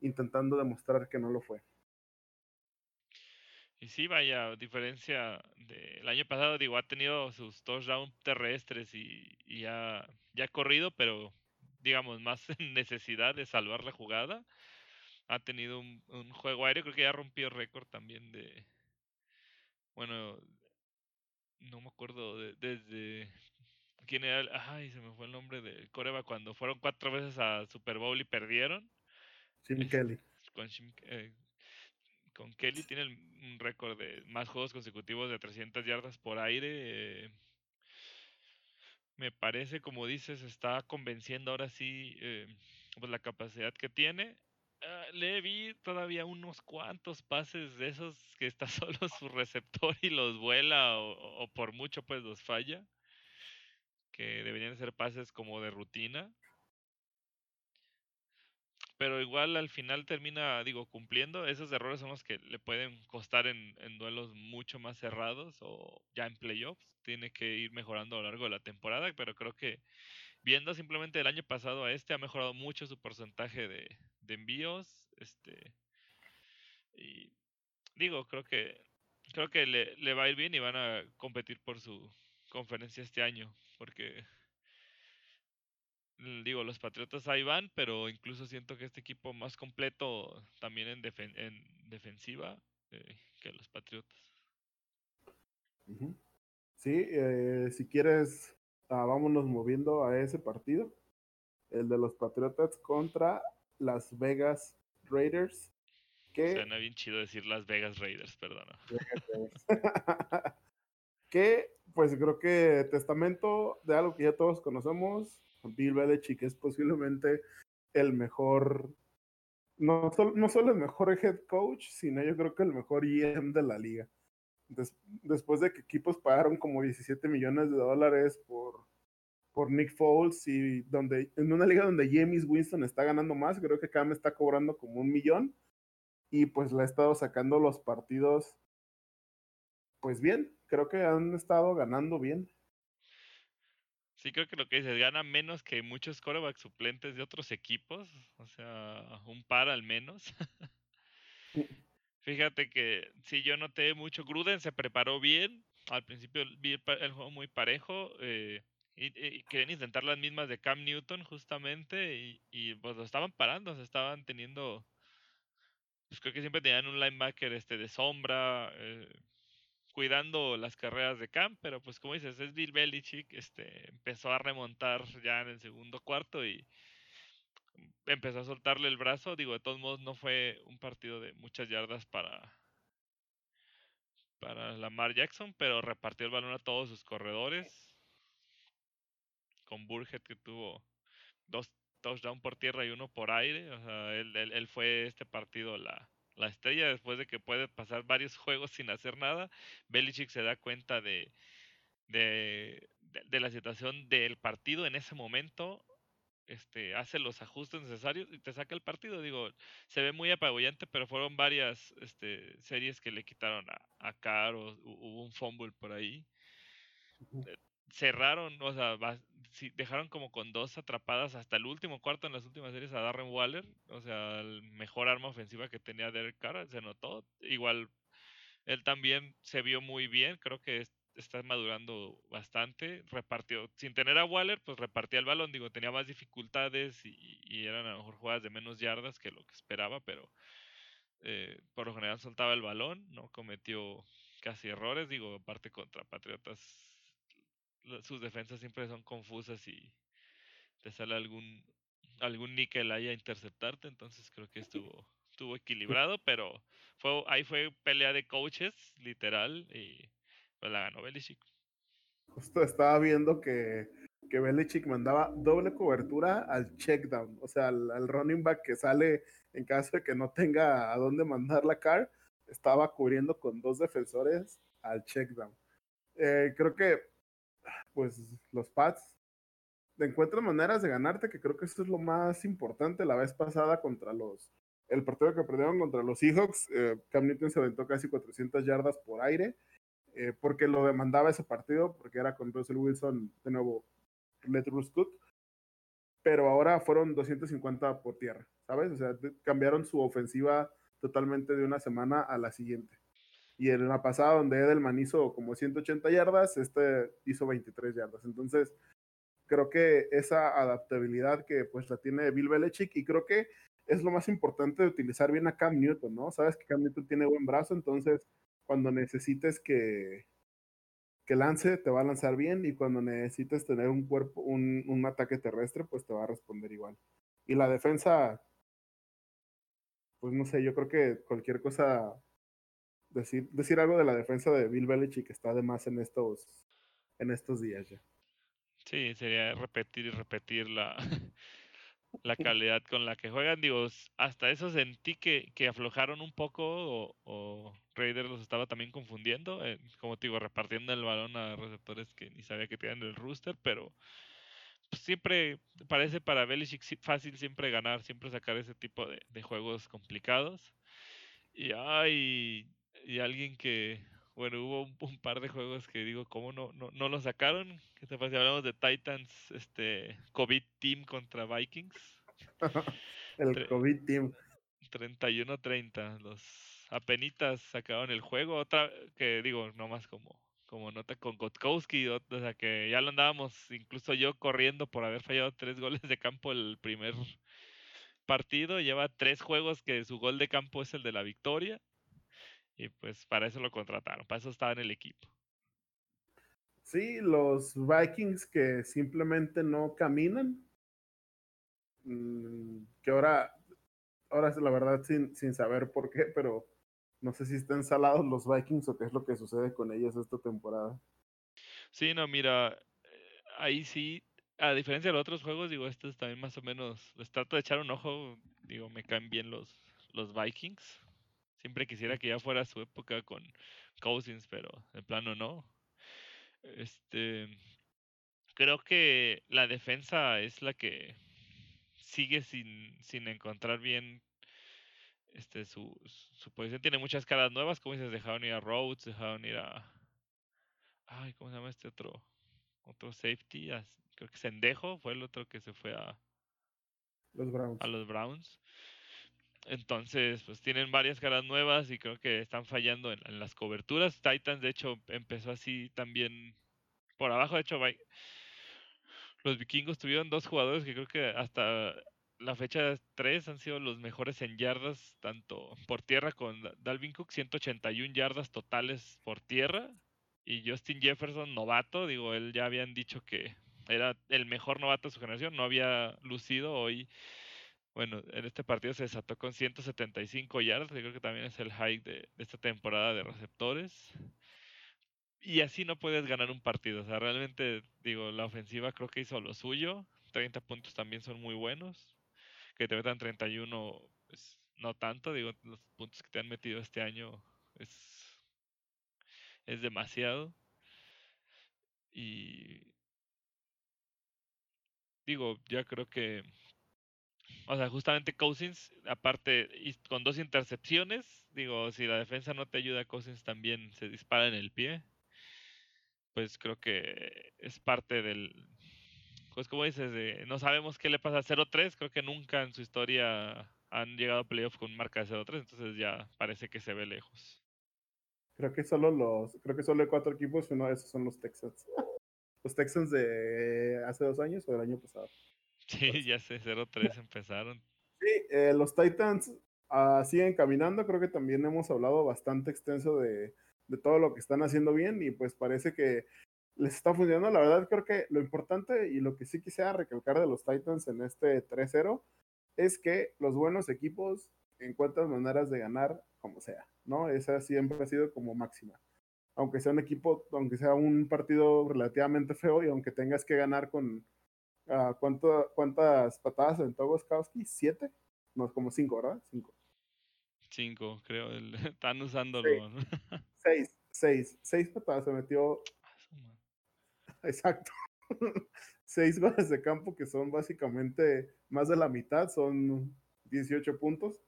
intentando demostrar que no lo fue. Y sí, vaya, diferencia del año pasado, digo, ha tenido sus touchdowns terrestres y, y ya ha corrido, pero digamos, más [laughs] en necesidad de salvar la jugada. Ha tenido un, un juego aéreo, creo que ya rompió récord también de, bueno, no me acuerdo de, desde quién era, ay, se me fue el nombre de Coreba cuando fueron cuatro veces a Super Bowl y perdieron. Jim Kelly. Con, eh, con Kelly tiene un récord de más juegos consecutivos de 300 yardas por aire. Eh, me parece, como dices, está convenciendo ahora sí eh, pues la capacidad que tiene. Ah, le vi todavía unos cuantos pases de esos que está [laughs] solo su receptor y los vuela o, por mucho pues los falla. Que deberían ser pases como de rutina. Pero igual al final termina, digo, cumpliendo. Esos errores son los que le pueden costar en, en duelos mucho más cerrados o ya en playoffs. Tiene que ir mejorando a lo largo de la temporada, pero creo que viendo simplemente el año pasado a este, ha mejorado mucho su porcentaje de, de envíos. Este. Y digo, creo que creo que le, le, va a ir bien y van a competir por su conferencia este año. Porque digo, los Patriotas ahí van, pero incluso siento que este equipo más completo también en, en defensiva eh, que los Patriotas. Sí, eh, si quieres Ah, vámonos moviendo a ese partido, el de los Patriotas contra Las Vegas Raiders. Que... Suena bien chido decir Las Vegas Raiders, perdona. [laughs] que, pues creo que testamento de algo que ya todos conocemos, Bill Belichick es posiblemente el mejor, no, no solo el mejor head coach, sino yo creo que el mejor GM de la liga después de que equipos pagaron como 17 millones de dólares por, por Nick Foles y donde en una liga donde James Winston está ganando más, creo que Cam está cobrando como un millón y pues le ha estado sacando los partidos pues bien, creo que han estado ganando bien. Sí, creo que lo que dices, gana menos que muchos corebacks suplentes de otros equipos, o sea, un par al menos. Fíjate que si yo noté mucho, Gruden se preparó bien. Al principio vi el, juego muy parejo. Eh, y, querían intentar las mismas de Cam Newton justamente. Y, y pues lo estaban parando. Se estaban teniendo. Pues creo que siempre tenían un linebacker este de sombra. Eh, cuidando las carreras de Cam. Pero pues como dices, es Bill Belichick. Este, empezó a remontar ya en el segundo cuarto. Y empezó a soltarle el brazo. Digo, de todos modos no fue un partido de muchas yardas para, para Lamar Jackson, pero repartió el balón a todos sus corredores. Con Burhead que tuvo dos touchdown por tierra y uno por aire. O sea, él, él, fue este partido la, la, estrella después de que puede pasar varios juegos sin hacer nada. Belichick se da cuenta de, de, de, la situación del partido en ese momento. Este, hace los ajustes necesarios y te saca el partido. Digo, se ve muy apabullante, pero fueron varias este, series que le quitaron a, a Carr o hubo un fumble por ahí cerraron, o sea, dejaron como con dos atrapadas hasta el último cuarto en las últimas series a Darren Waller, o sea, el mejor arma ofensiva que tenía Derek Carr, se notó. Igual, él también se vio muy bien, creo que está madurando bastante, repartió, sin tener a Waller, pues repartía el balón, digo, tenía más dificultades y, y eran a lo mejor jugadas de menos yardas que lo que esperaba, pero eh, por lo general soltaba el balón, no cometió casi errores, digo, aparte contra Patriotas sus defensas siempre son confusas y te sale algún algún níquel ahí a interceptarte, entonces creo que [laughs] estuvo estuvo equilibrado, pero fue ahí fue pelea de coaches, literal, y pues la ganó Belichick. Justo estaba viendo que, que Belichick mandaba doble cobertura al check down, o sea, al, running back que sale en caso de que no tenga a dónde mandar la car, estaba cubriendo con dos defensores al check down. Eh, creo que pues los Pats encuentran maneras de ganarte, que creo que eso es lo más importante. La vez pasada contra los, el partido que perdieron contra los Seahawks, eh, Cam Newton se aventó casi 400 yardas por aire, eh, porque lo demandaba ese partido, porque era con Russell Wilson, de nuevo, pero ahora fueron 250 por tierra, ¿sabes? O sea, cambiaron su ofensiva totalmente de una semana a la siguiente. Y en la pasada, donde Edelman hizo como 180 yardas, este hizo 23 yardas. Entonces, creo que esa adaptabilidad que pues la tiene Bill Belichick y creo que es lo más importante de utilizar bien a Cam Newton, ¿no? Sabes que Cam Newton tiene buen brazo, entonces cuando necesites que, que lance, te va a lanzar bien y cuando necesites tener un cuerpo, un, un ataque terrestre, pues te va a responder igual. Y la defensa, pues no sé, yo creo que cualquier cosa decir, decir algo de la defensa de Bill Belichick que está de más en estos, en estos días ya. Sí, sería repetir y repetir la, [laughs] la calidad con la que juegan. Digo, hasta eso sentí que, que aflojaron un poco o, o, Raiders los estaba también confundiendo. Eh, como te digo, repartiendo el balón a receptores que ni sabía que tenían el rooster, pero pues, siempre parece para Belichick fácil siempre ganar, siempre sacar ese tipo de, de juegos complicados. Y ay, y alguien que, bueno, hubo un, par de juegos que digo, ¿cómo no, no, no lo sacaron? ¿Qué te pasa? Hablamos de Titans, este, COVID Team contra Vikings. [laughs] el COVID Team. 31-30, los apenitas sacaron el juego, otra que digo, nomás como como nota con Gotkowski, o, sea que ya lo andábamos, incluso yo corriendo por haber fallado tres [laughs] goles de campo el primer partido, lleva tres juegos que su gol de campo es el de la victoria, y pues para eso lo contrataron, para eso estaba en el equipo. Sí, los Vikings que simplemente no caminan. Mm, que ahora, ahora es la verdad sin, sin saber por qué, pero no sé si están salados los Vikings o qué es lo que sucede con ellos esta temporada. Sí, no, mira, ahí sí, a diferencia de los otros juegos, digo, estos también más o menos, les trato de echar un ojo, digo, me caen bien los, los Vikings. Siempre quisiera que ya fuera su época con Cousins, pero de plano no. Este, creo que la defensa es la que sigue sin, sin encontrar bien este su, su posición. Tiene muchas caras nuevas, como dices, dejaron ir a Rhodes, dejaron ir a... Ay, ¿cómo se llama este otro? Otro safety, creo que Sendejo fue el otro que se fue a... Los Browns. A los Browns. Entonces, pues tienen varias caras nuevas y creo que están fallando en, las coberturas. Titans, de hecho, empezó así también por abajo. De hecho, los vikingos tuvieron dos jugadores que creo que hasta la fecha 3 han sido los mejores en yardas, tanto por tierra con Dalvin Cook, 181 yardas totales por tierra. Y Justin Jefferson, novato, digo, él ya habían dicho que era el mejor novato de su generación, no había lucido hoy bueno, en este partido se desató con 175 yardas, que creo que también es el high de, esta temporada de receptores. Y así no puedes ganar un partido. O sea, realmente, digo, la ofensiva creo que hizo lo suyo. 30 puntos también son muy buenos. Que te metan 31, pues no tanto. Digo, los puntos que te han metido este año es, es demasiado. Y digo, ya creo que, o sea, justamente Cousins, aparte, y con dos intercepciones, digo, si la defensa no te ayuda, Cousins también se dispara en el pie. Pues creo que es parte del, pues como dices, de, no sabemos qué le pasa a 0-3, creo que nunca en su historia han llegado a playoff con marca de 0-3, entonces ya parece que se ve lejos. Creo que solo los, creo que solo hay cuatro equipos, uno de esos son los Texans. [laughs] Los Texans de hace dos años o del año pasado. Sí, ya sé, 0-3 empezaron. Sí, eh, los Titans uh, siguen caminando, creo que también hemos hablado bastante extenso de, de todo lo que están haciendo bien y pues parece que les está funcionando. La verdad creo que lo importante y lo que sí quisiera recalcar de los Titans en este 3-0 es que los buenos equipos encuentran maneras de ganar como sea, ¿no? Esa siempre ha sido como máxima. Aunque sea un equipo, aunque sea un partido relativamente feo y aunque tengas que ganar con uh, ¿cuánto, ¿cuántas patadas en Togoskowski? ¿Siete? No, como cinco, ¿verdad? Cinco. Cinco, creo. El, [laughs] están usándolo. [laughs] Seis, seis, seis patadas se metió. [laughs] Exacto. seis goles de campo que son básicamente más de la mitad, son 18 puntos.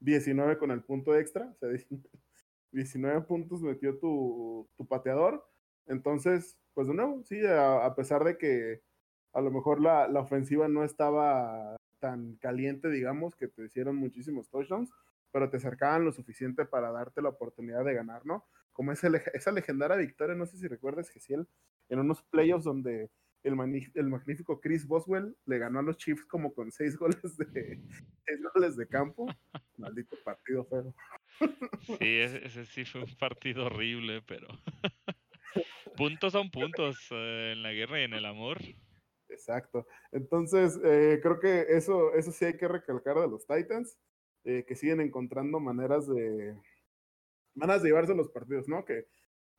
19 con el punto extra, o sea, 19 puntos metió tu, tu pateador. Entonces, pues de nuevo, sí, a, a pesar de que a lo mejor la, la, ofensiva no estaba tan caliente, digamos, que te hicieron muchísimos touchdowns, pero te acercaban lo suficiente para darte la oportunidad de ganar, ¿no? Como esa, esa legendaria victoria, no sé si recuerdas, Gesiel, en unos playoffs donde el, el, magnífico Chris Boswell le ganó a los Chiefs como con seis [laughs] goles de, seis goles de campo. [laughs] Maldito partido feo. Sí, ese, ese, sí fue un partido horrible, pero [laughs] puntos son puntos eh, en la guerra y en el amor. Exacto. Entonces, eh, creo que eso, eso sí hay que recalcar de los Titans, eh, que siguen encontrando maneras de maneras de llevarse los partidos, ¿no? Que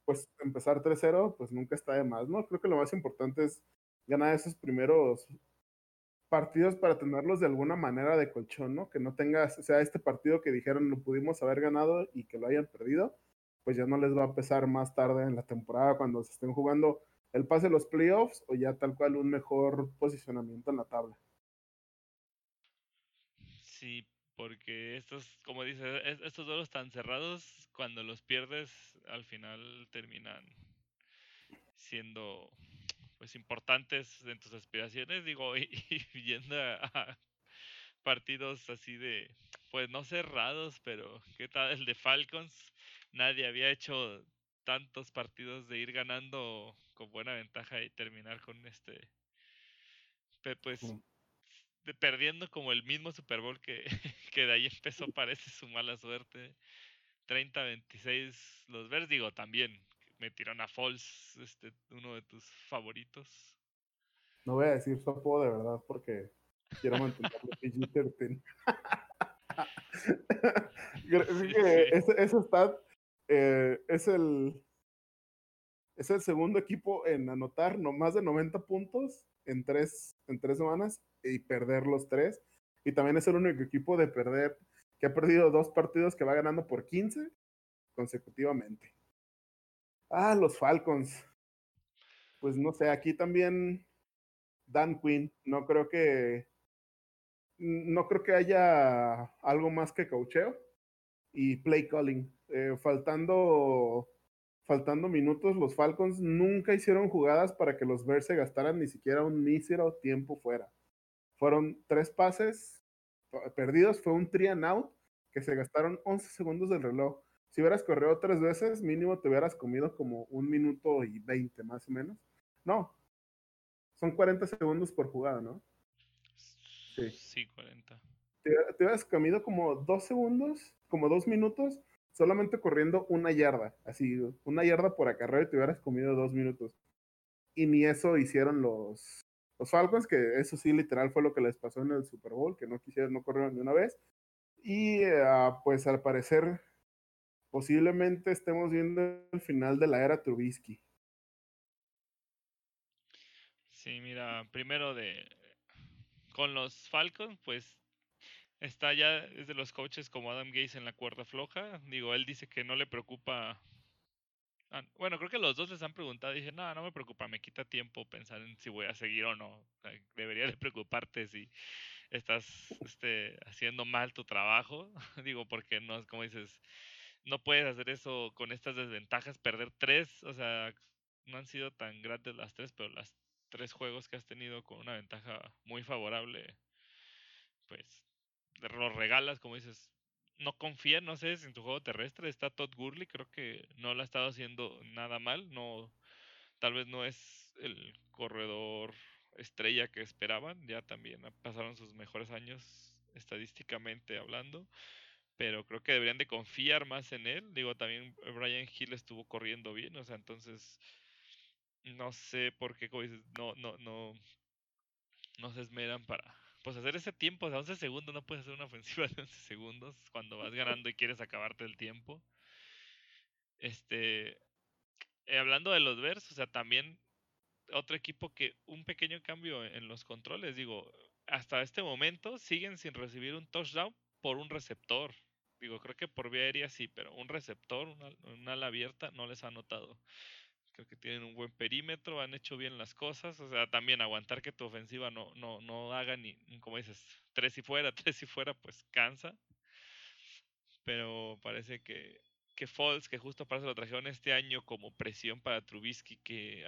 pues empezar 3-0, pues nunca está de más, ¿no? Creo que lo más importante es ganar esos primeros partidos para tenerlos de alguna manera de colchón, ¿no? Que no tengas, o sea, este partido que dijeron lo pudimos haber ganado y que lo hayan perdido, pues ya no les va a pesar más tarde en la temporada cuando se estén jugando el pase de los playoffs o ya tal cual un mejor posicionamiento en la tabla. Sí, porque estos, como dices, estos duelos tan cerrados, cuando los pierdes, al final terminan siendo pues importantes en tus aspiraciones, digo, [laughs] y, y yendo a, a, partidos así de, pues no cerrados, pero ¿qué tal el de Falcons? Nadie había hecho tantos partidos de ir ganando con buena ventaja y terminar con este, pues de, perdiendo como el mismo Super Bowl que, [laughs] que de ahí empezó, parece su mala suerte. 30-26 los Bears, digo, también metieron a Falls, este, uno de tus favoritos. No voy a decir su apodo de verdad porque quiero mantenerlo PG-13. [laughs] Creo sí, que sí. ese, ese stat eh, es el es el segundo equipo en anotar no más de 90 puntos en tres, en tres semanas y perder los tres. Y también es el único equipo de perder que ha perdido dos partidos que va ganando por 15 consecutivamente. Ah, los Falcons. Pues no sé, aquí también Dan Quinn. No creo que no creo que haya algo más que cocheo y play calling. Eh, faltando faltando minutos, los Falcons nunca hicieron jugadas para que los Bears se gastaran ni siquiera un mísero tiempo fuera. Fueron tres pases perdidos, fue un three and out que se gastaron 11 segundos del reloj. Si hubieras corrido tres veces, mínimo te hubieras comido como un minuto y 20 más o menos. No, son 40 segundos por jugada, ¿no? Sí, sí 40. Te, te hubieras comido como dos segundos, como dos minutos solamente corriendo una yarda, así, una yarda por acarreo y te hubieras comido dos minutos. Y ni eso hicieron los, los Falcons, que eso sí, literal, fue lo que les pasó en el Super Bowl, que no quisieron, no corrieron ni una vez. Y uh, pues al parecer, posiblemente estemos viendo el final de la era Trubisky. Sí, mira, primero de con los Falcons, pues está ya es de los coaches como Adam Gates en la cuerda floja. Digo, él dice que no le preocupa. Bueno, creo que los dos les han preguntado dije, no, no me preocupa, me quita tiempo pensar en si voy a seguir o no. debería de preocuparte si estás este, haciendo mal tu trabajo. [laughs] Digo, porque no, como dices, no puedes hacer eso con estas desventajas, perder tres, o sea, no han sido tan grandes las tres, pero las tres juegos que has tenido con una ventaja muy favorable, pues los regalas, como dices, no confía, no sé, en tu juego terrestre está Todd Gurley, creo que no lo ha estado haciendo nada mal, no, tal vez no es el corredor estrella que esperaban, ya también pasaron sus mejores años estadísticamente hablando, pero creo que deberían de confiar más en él, digo, también Brian Hill estuvo corriendo bien, o sea, entonces no sé por qué, como dices, no, no, no, no se esmeran para pues hacer ese tiempo, o sea, 11 segundos, no puedes hacer una ofensiva de 11 segundos cuando vas ganando y quieres acabarte el tiempo. Este, eh, hablando de los Bears, o sea, también otro equipo que un pequeño cambio en los controles, digo, hasta este momento siguen sin recibir un touchdown por un receptor. Digo, creo que por vía aérea sí, pero un receptor, una ala abierta, no les ha notado creo que tienen un buen perímetro, han hecho bien las cosas, o sea, también aguantar que tu ofensiva no, no, no haga ni, como dices, tres y fuera, [laughs] tres y fuera, pues cansa. Pero parece que, que Falls, que justo para eso lo trajeron este año como presión para Trubisky, que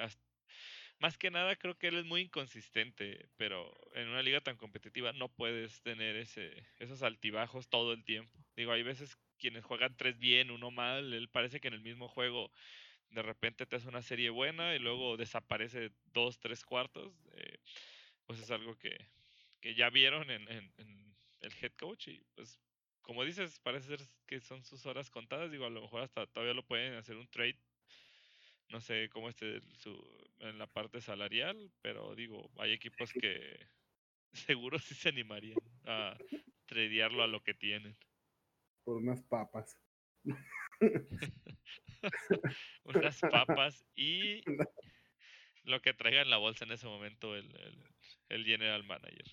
más que nada creo que él es muy inconsistente, pero en una liga tan competitiva no puedes tener ese, esos altibajos todo el tiempo. Digo, hay veces quienes juegan tres bien, uno mal, él parece que en el mismo juego de repente te hace una serie buena y luego desaparece dos, tres cuartos, eh, pues es algo que, que ya vieron en, en, el head coach y pues como dices, parece ser que son sus horas contadas, digo, a lo mejor hasta todavía lo pueden hacer un trade, no sé cómo esté su, en la parte salarial, pero digo, hay equipos que [laughs] seguro sí se animarían a tradearlo a lo que tienen. Por unas papas. [laughs] [laughs] unas papas y [laughs] lo que traiga en la bolsa en ese momento el, el, general manager.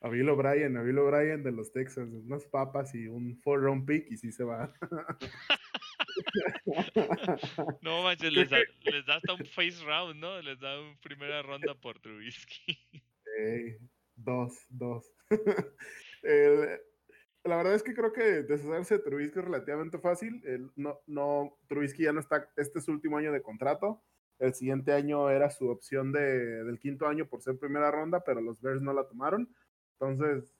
A Bill O'Brien, a Bill O'Brien de los Texans, unas papas y un four round pick y sí se va. [laughs] no manches, les da, les da hasta un face round, ¿no? Les da una primera ronda por Trubisky. dos, dos. el, la verdad es que creo que deshacerse de Trubisky es relativamente fácil. no, no, Trubisky ya no está, este es su último año de contrato. El siguiente año era su opción de, del quinto año por ser primera ronda, pero los Bears no la tomaron. Entonces,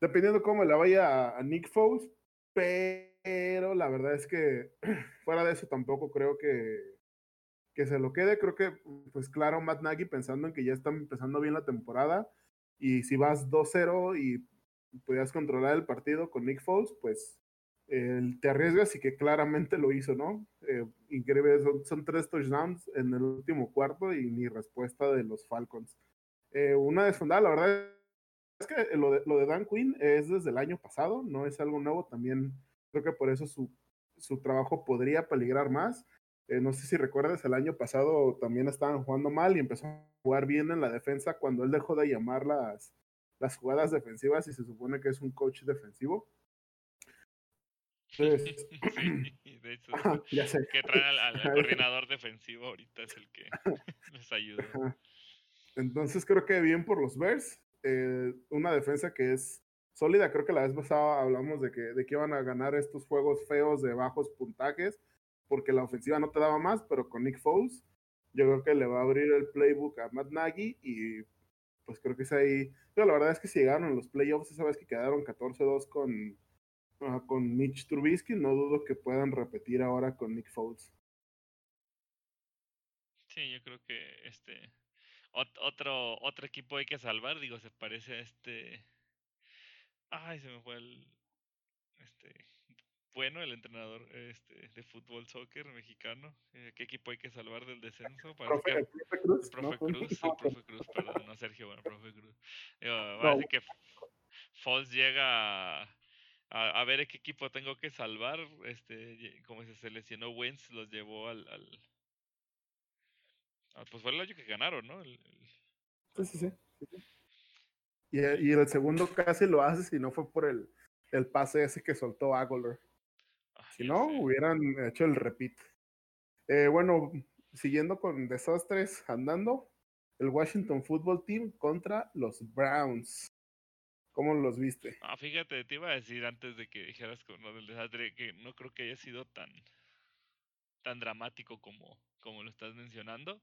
dependiendo cómo le vaya a, Nick Foles, pero la verdad es que [clears throat] fuera de eso tampoco creo que, que se lo quede. Creo que, pues claro, Matt Nagy pensando en que ya está empezando bien la temporada y si vas 2-0 y podías controlar el partido con Nick Foles, pues te arriesgas y que claramente lo hizo, ¿no? Eh, increíble, son, tres touchdowns en el último cuarto y ni respuesta de los Falcons. Eh, una desfondada, la verdad es que lo de, lo de Dan Quinn es desde el año pasado, no es algo nuevo, también creo que por eso su, su trabajo podría peligrar más. Eh, no sé si recuerdas, el año pasado también estaban jugando mal y empezó a jugar bien en la defensa cuando él dejó de llamar las, las jugadas defensivas y se supone que es un coach defensivo. [laughs] Entonces, [clears throat] de hecho, [laughs] ya sé. que trae al, [laughs] coordinador defensivo ahorita es el que les ayuda. Entonces creo que bien por los Bears, eh, una defensa que es sólida, creo que la vez pasada hablamos de que, de que iban a ganar estos juegos feos de bajos puntajes, porque la ofensiva no te daba más, pero con Nick Foles, yo creo que le va a abrir el playbook a Matt Nagy y pues creo que es ahí. Pero la verdad es que si llegaron a los playoffs esa vez que quedaron 14-2 con, con Mitch Trubisky, no dudo que puedan repetir ahora con Nick Foles. Sí, yo creo que este otro otro equipo hay que salvar, digo, se parece a este Ay, se me fue el este bueno el entrenador este, de fútbol soccer mexicano. Eh, ¿Qué equipo hay que salvar del descenso? Profe, el profe Cruz. El profe Cruz, el profe Cruz, perdón, no Sergio, bueno, profe Cruz. parece que Falls llega a, a, ver qué equipo tengo que salvar. Este, como se lesionó Wentz, los llevó al, al pues fue el año que ganaron, ¿no? El, Sí, sí, sí. Y, y, el segundo casi lo hace si no fue por el, el pase ese que soltó Aguilar. Si no, hubieran hecho el repeat. Eh, bueno, siguiendo con desastres, andando, el Washington Football Team contra los Browns. ¿Cómo los viste? Ah, fíjate, te iba a decir antes de que dijeras con lo del desastre que no creo que haya sido tan, tan dramático como, como lo estás mencionando.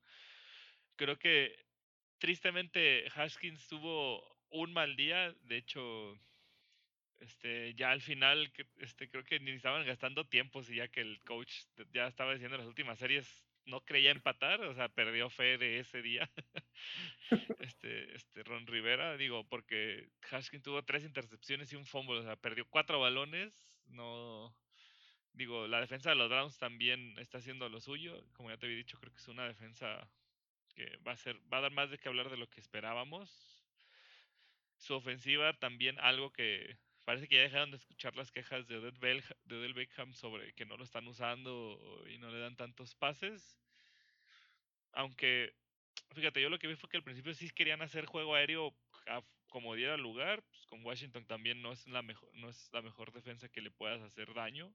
Creo que tristemente Haskins tuvo un mal día, de hecho, este, ya al final, este, creo que ni estaban gastando tiempo, si ya que el coach ya estaba diciendo las últimas series no creía empatar, o sea, perdió fe de ese día. [laughs] este, este Ron Rivera, digo, porque Haskins tuvo tres intercepciones y un fumble, o sea, perdió cuatro balones, no, digo, la defensa de los Browns también está haciendo lo suyo, como ya te había dicho, creo que es una defensa que va a ser, va a dar más de que hablar de lo que esperábamos. Su ofensiva también algo que parece que ya dejaron de escuchar las quejas de Odell, de Beckham sobre que no lo están usando y no le dan tantos pases. Aunque, fíjate, yo lo que vi fue que al principio sí querían hacer juego aéreo como diera lugar. Pues con Washington también no es la mejor, no es la mejor defensa que le puedas hacer daño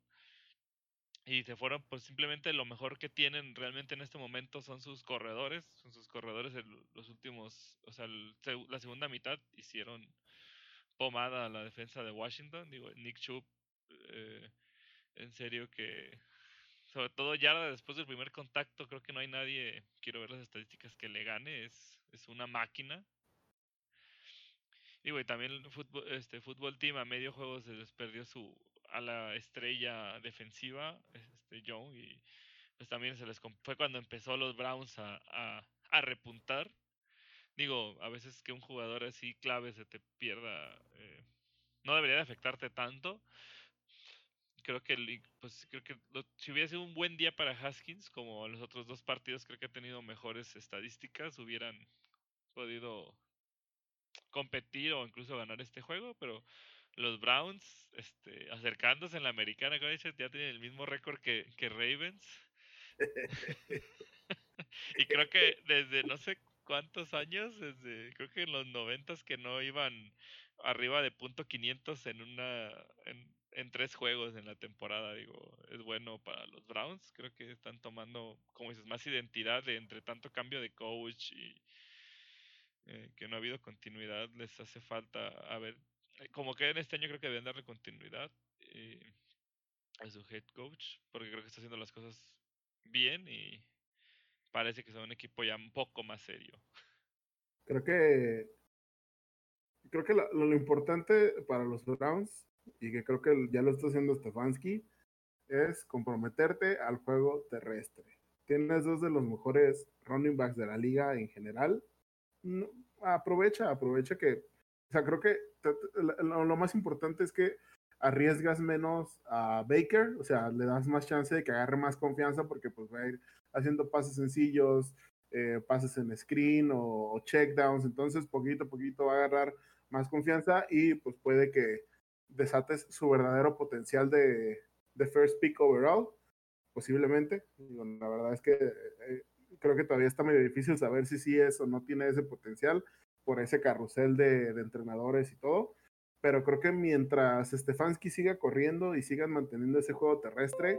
y se fueron, pues simplemente lo mejor que tienen realmente en este momento son sus corredores, son sus corredores los últimos, o sea, la segunda mitad hicieron pomada a la defensa de Washington, digo, Nick Chubb, eh, en serio que, sobre todo ya después del primer contacto, creo que no hay nadie, quiero ver las estadísticas, que le gane, es, es una máquina. Digo, y también fútbol, este fútbol team a medio juego se les perdió su a la estrella defensiva, este Young, y pues también se les fue cuando empezó los Browns a, a, repuntar. Digo, a veces que un jugador así clave se te pierda, eh, no debería de afectarte tanto. Creo que, pues, creo que si hubiese un buen día para Haskins, como los otros dos partidos, creo que ha tenido mejores estadísticas, hubieran podido competir o incluso ganar este juego, pero los Browns, este, acercándose en la americana, ya tienen el mismo récord que, que Ravens. [laughs] [laughs] y creo que desde no sé cuántos años, desde creo que en los noventas que no iban arriba de punto 500 en una en, en, tres juegos en la temporada, digo, es bueno para los Browns, creo que están tomando, como dices, más identidad de entre tanto cambio de coach y eh, que no ha habido continuidad, les hace falta a ver eh, como que en este año creo que deben darle continuidad eh, a su head coach, porque creo que está haciendo las cosas bien y parece que son un equipo ya un poco más serio. Creo que creo que lo, importante para los Browns y que creo que ya lo está haciendo Stefanski es comprometerte al juego terrestre. Tienes dos de los mejores running backs de la liga en general. aprovecha, aprovecha que o sea, creo que lo, más importante es que arriesgas menos a Baker, o sea, le das más chance de que agarre más confianza porque pues va a ir haciendo pases sencillos, eh, pases en screen o, checkdowns, entonces poquito a poquito va a agarrar más confianza y pues puede que desates su verdadero potencial de, de first pick overall, posiblemente. la verdad es que eh, creo que todavía está medio difícil saber si sí es o no tiene ese potencial, por ese carrusel de, entrenadores y todo. Pero creo que mientras Stefanski siga corriendo y sigan manteniendo ese juego terrestre,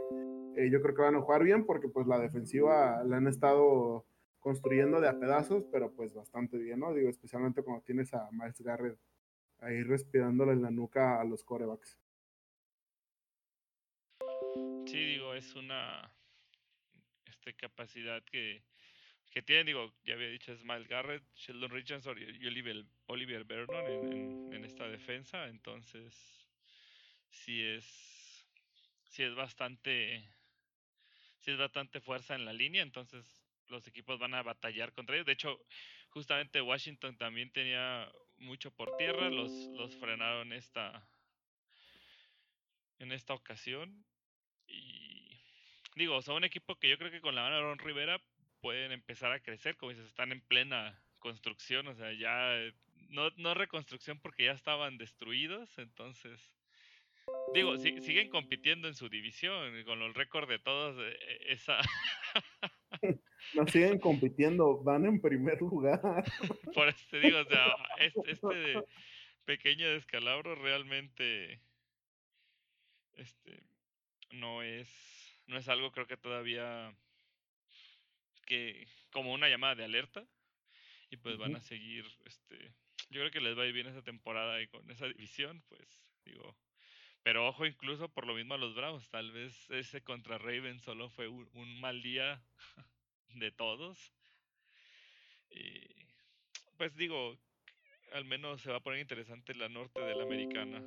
eh, yo creo que van a jugar bien porque pues la defensiva la han estado construyendo de a pedazos, pero pues bastante bien, ¿no? Digo, especialmente cuando tienes a Miles Garrett ahí respirándole en la nuca a los corebacks. Sí, digo, es una este, capacidad que que tienen, digo, ya había dicho, es Miles Garrett, Sheldon Richardson y Oliver, Oliver Vernon en, esta defensa, entonces sí es, sí es bastante, sí es bastante fuerza en la línea, entonces los equipos van a batallar contra ellos. De hecho, justamente Washington también tenía mucho por tierra, los, los frenaron esta, en esta ocasión. Y digo, son un equipo que yo creo que con la mano de Ron Rivera pueden empezar a crecer, como dices, están en plena construcción, o sea, ya no, no reconstrucción porque ya estaban destruidos, entonces, digo, siguen compitiendo en su división, con el récord de todos, e, e, esa, [laughs] no siguen compitiendo, van en primer lugar. [laughs] Por eso te digo, o sea, este, este [laughs] pequeño descalabro realmente este no es no es algo creo que todavía que como una llamada de alerta y pues van a seguir este yo creo que les va a ir bien esa temporada y con esa división pues digo pero ojo incluso por lo mismo a los Bravos tal vez ese contra Ravens solo fue un, mal día [laughs] de todos. Y pues digo al menos se va a poner interesante la norte de la americana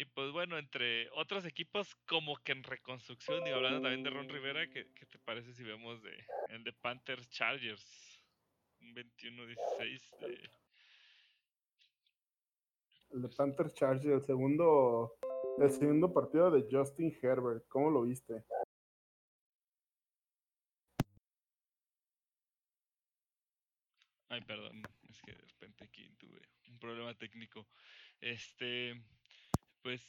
y pues bueno, entre otros equipos como que en reconstrucción, y hablando también de Ron Rivera, ¿qué, te parece si vemos de el de Panthers Chargers? Un 21-16 de... El de Panthers Chargers, el segundo, el segundo partido de Justin Herbert, ¿cómo lo viste? Ay, perdón, es que de repente aquí tuve un problema técnico. Este, pues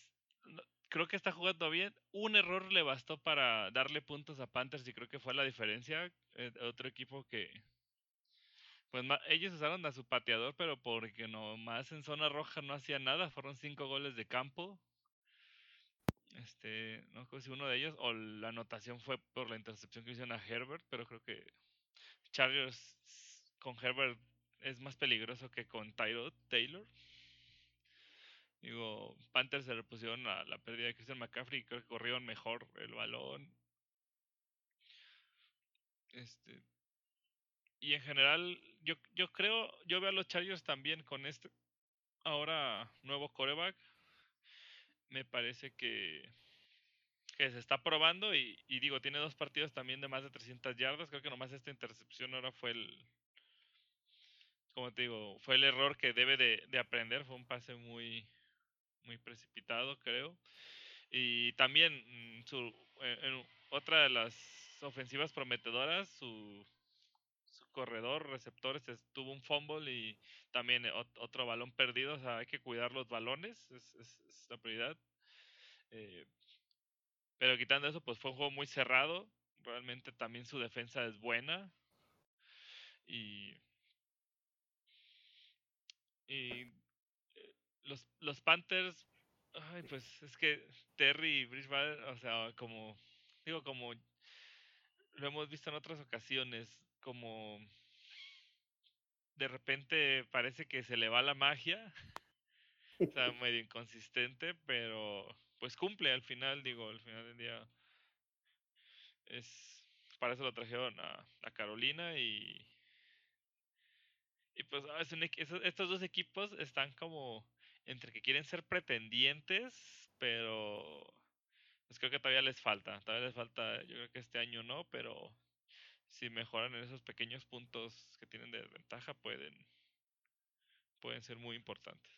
creo que está jugando bien. Un error le bastó para darle puntos a Panthers y creo que fue la diferencia. Eh, otro equipo que... Pues ellos usaron a su pateador, pero porque nomás en zona roja no hacía nada. Fueron cinco goles de campo. Este, no sé si uno de ellos o la anotación fue por la intercepción que hicieron a Herbert, pero creo que Chargers con Herbert es más peligroso que con Tyrod Taylor. Digo, Panthers se repusieron a la pérdida de Christian McCaffrey creo que corrieron mejor el balón. Este. Y en general, yo, yo creo, yo veo a los Chargers también con este ahora nuevo coreback. Me parece que, que se está probando y, digo, tiene dos partidos también de más de 300 yardas. Creo que nomás esta intercepción ahora fue el, como te digo, fue el error que debe de, de aprender. Fue un pase muy, muy precipitado, creo. Y también mm, su, eh, en otra de las ofensivas prometedoras, su, su corredor, receptores, tuvo un fumble y también otro balón perdido. O sea, hay que cuidar los balones, es, es, la prioridad. Eh, pero quitando eso, pues fue un juego muy cerrado. Realmente también su defensa es buena. Y, y los, los Panthers, ay, pues es que Terry y Bridgewater, o sea, como, digo, como lo hemos visto en otras ocasiones, como de repente parece que se le va la magia, [laughs] o sea, medio inconsistente, pero pues cumple al final, digo, al final del día es para eso lo trajeron a, a Carolina y y pues ah, es un, estos dos equipos están como entre que quieren ser pretendientes, pero pues creo que todavía les falta, todavía les falta, yo creo que este año no, pero si mejoran en esos pequeños puntos que tienen de ventaja pueden pueden ser muy importantes.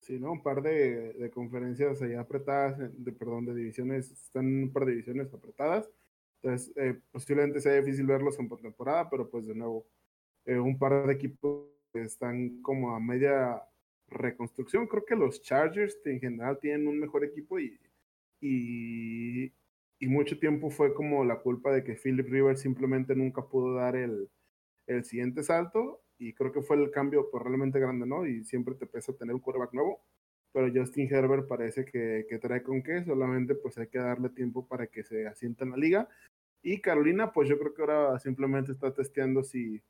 Sí, ¿no? Un par de, conferencias ahí apretadas, de, perdón, de divisiones, están un par de divisiones apretadas. Entonces, eh, posiblemente sea difícil verlos en temporada, pero pues de nuevo, eh, un par de equipos están como a media reconstrucción. Creo que los Chargers en general tienen un mejor equipo y, y, mucho tiempo fue como la culpa de que Philip Rivers simplemente nunca pudo dar el, el siguiente salto y creo que fue el cambio pues, realmente grande, ¿no? Y siempre te pesa tener un quarterback nuevo, pero Justin Herbert parece que, que, trae con qué, solamente pues hay que darle tiempo para que se asienta en la liga. Y Carolina, pues yo creo que ahora simplemente está testeando si,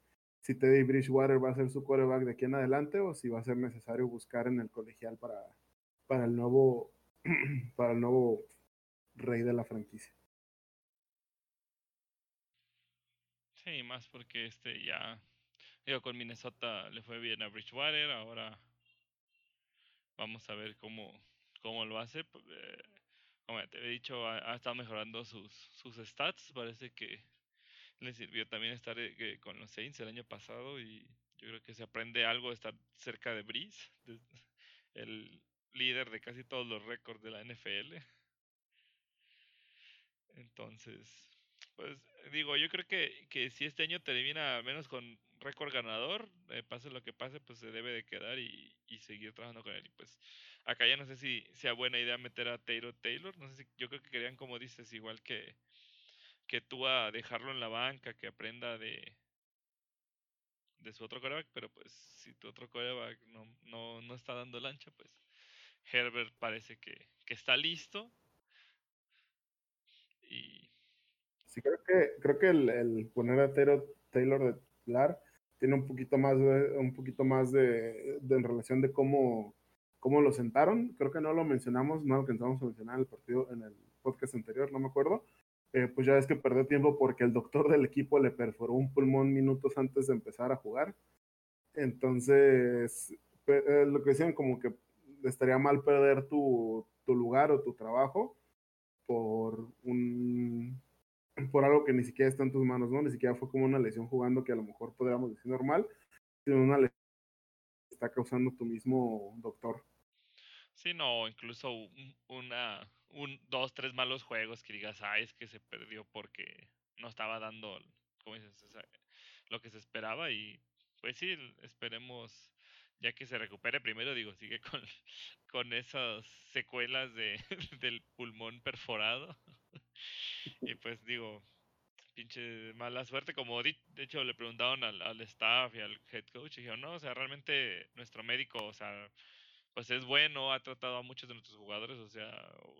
si Teddy Bridgewater va a ser su quarterback de aquí en adelante o si va a ser necesario buscar en el colegial para, para el nuevo [clears throat] para el nuevo rey de la franquicia. Sí, más porque este ya digo con Minnesota le fue bien a Bridgewater, ahora vamos a ver cómo cómo lo hace. Eh, como te he dicho, ha, ha estado mejorando sus sus stats, parece que le sirvió también estar eh, con los Saints el año pasado y yo creo que se aprende algo de estar cerca de Breeze, [laughs] el líder de casi todos los récords de la NFL. Entonces, pues digo, yo creo que, que si este año termina menos con récord ganador, eh, pase lo que pase, pues se debe de quedar y, y, seguir trabajando con él. Y pues acá ya no sé si sea buena idea meter a Taylor Taylor, no sé si yo creo que querían, como dices, igual que que tú a dejarlo en la banca, que aprenda de, de su otro coreback, pero pues si tu otro coreback no, no, no está dando lancha, pues Herbert parece que, que está listo. Y... Sí, creo que, creo que el, el poner a Taylor, Taylor de titular tiene un poquito más un poquito más de, de en relación de cómo, cómo lo sentaron. Creo que no lo mencionamos, no alcanzamos a mencionar en el partido, en el podcast anterior, no me acuerdo. Eh, pues ya es que perdió tiempo porque el doctor del equipo le perforó un pulmón minutos antes de empezar a jugar. Entonces, eh, lo que decían como que estaría mal perder tu, tu lugar o tu trabajo por un por algo que ni siquiera está en tus manos, ¿no? Ni siquiera fue como una lesión jugando que a lo mejor podríamos decir normal, sino una lesión que está causando tu mismo doctor. Sí, no, incluso un, una, un, dos, tres malos juegos que digas, ah, es que se perdió porque no estaba dando, ¿cómo dices? lo que se esperaba y pues sí, esperemos ya que se recupere primero, digo, sigue con, [laughs] con esas secuelas de, [laughs] del pulmón perforado. [laughs] y pues digo, pinche mala suerte, como de hecho le preguntaron al, al staff y al head coach, y dijeron, no, o sea, realmente nuestro médico, o sea, pues es bueno, ha tratado a muchos de nuestros jugadores, o sea,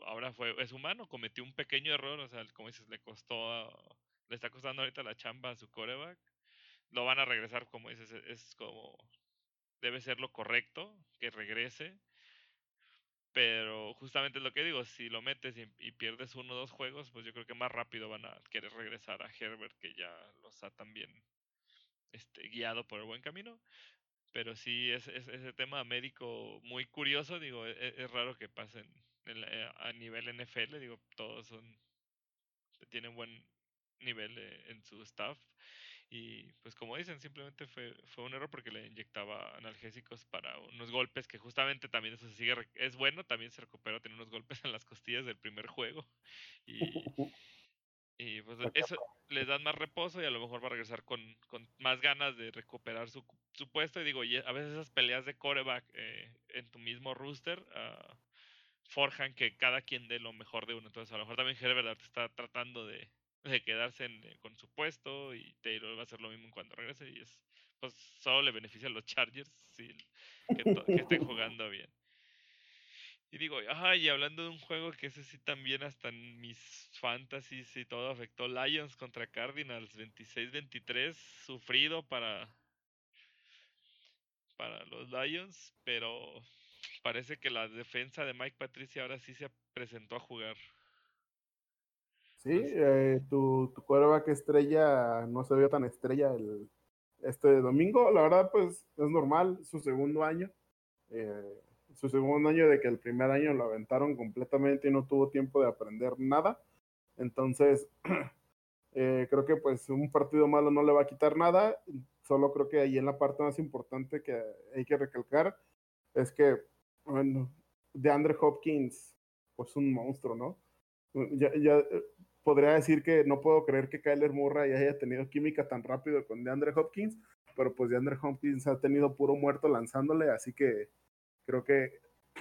ahora fue, es humano, cometió un pequeño error, o sea, como dices, le costó, le está costando ahorita la chamba a su coreback, lo van a regresar, como dices, es como, debe ser lo correcto, que regrese, pero justamente es lo que digo, si lo metes y, pierdes uno o dos juegos, pues yo creo que más rápido van a querer regresar a Herbert, que ya los ha también este, guiado por el buen camino. Pero sí, es, es ese tema médico muy curioso, digo, es, es raro que pasen eh, a nivel NFL, digo, todos son, tienen buen nivel eh, en su staff. Y pues como dicen, simplemente fue, fue un error porque le inyectaba analgésicos para unos golpes que justamente también eso se sigue, es bueno, también se recuperó, tiene unos golpes en las costillas del primer juego. Y, [laughs] y pues eso les dan más reposo y a lo mejor va a regresar con, con más ganas de recuperar su, su puesto. Y digo, y a veces esas peleas de coreback eh, en tu mismo rooster uh, forjan que cada quien dé lo mejor de uno. Entonces a lo mejor también Herbert está tratando de, de quedarse en, eh, con su puesto y Taylor va a hacer lo mismo cuando regrese y es pues solo le beneficia a los Chargers que, que, estén jugando bien. Y digo, ajá, y hablando de un juego que ese sí también hasta en mis fantasies y todo afectó Lions contra Cardinals 26-23, sufrido para para los Lions, pero parece que la defensa de Mike Patricia ahora sí se presentó a jugar. Sí, eh, tu, tu que estrella no se vio tan estrella el, este domingo. La verdad, pues es normal, su segundo año. Eh, su segundo año de que el primer año lo aventaron completamente y no tuvo tiempo de aprender nada. Entonces, [clears throat] eh, creo que pues un partido malo no le va a quitar nada. Solo creo que ahí en la parte más importante que hay que recalcar es que, bueno, de Andre Hopkins, pues un monstruo, ¿no? Ya, ya podría decir que no puedo creer que Kyler Murray haya tenido química tan rápido con DeAndre Hopkins, pero pues DeAndre Hopkins ha tenido puro muerto lanzándole, así que creo que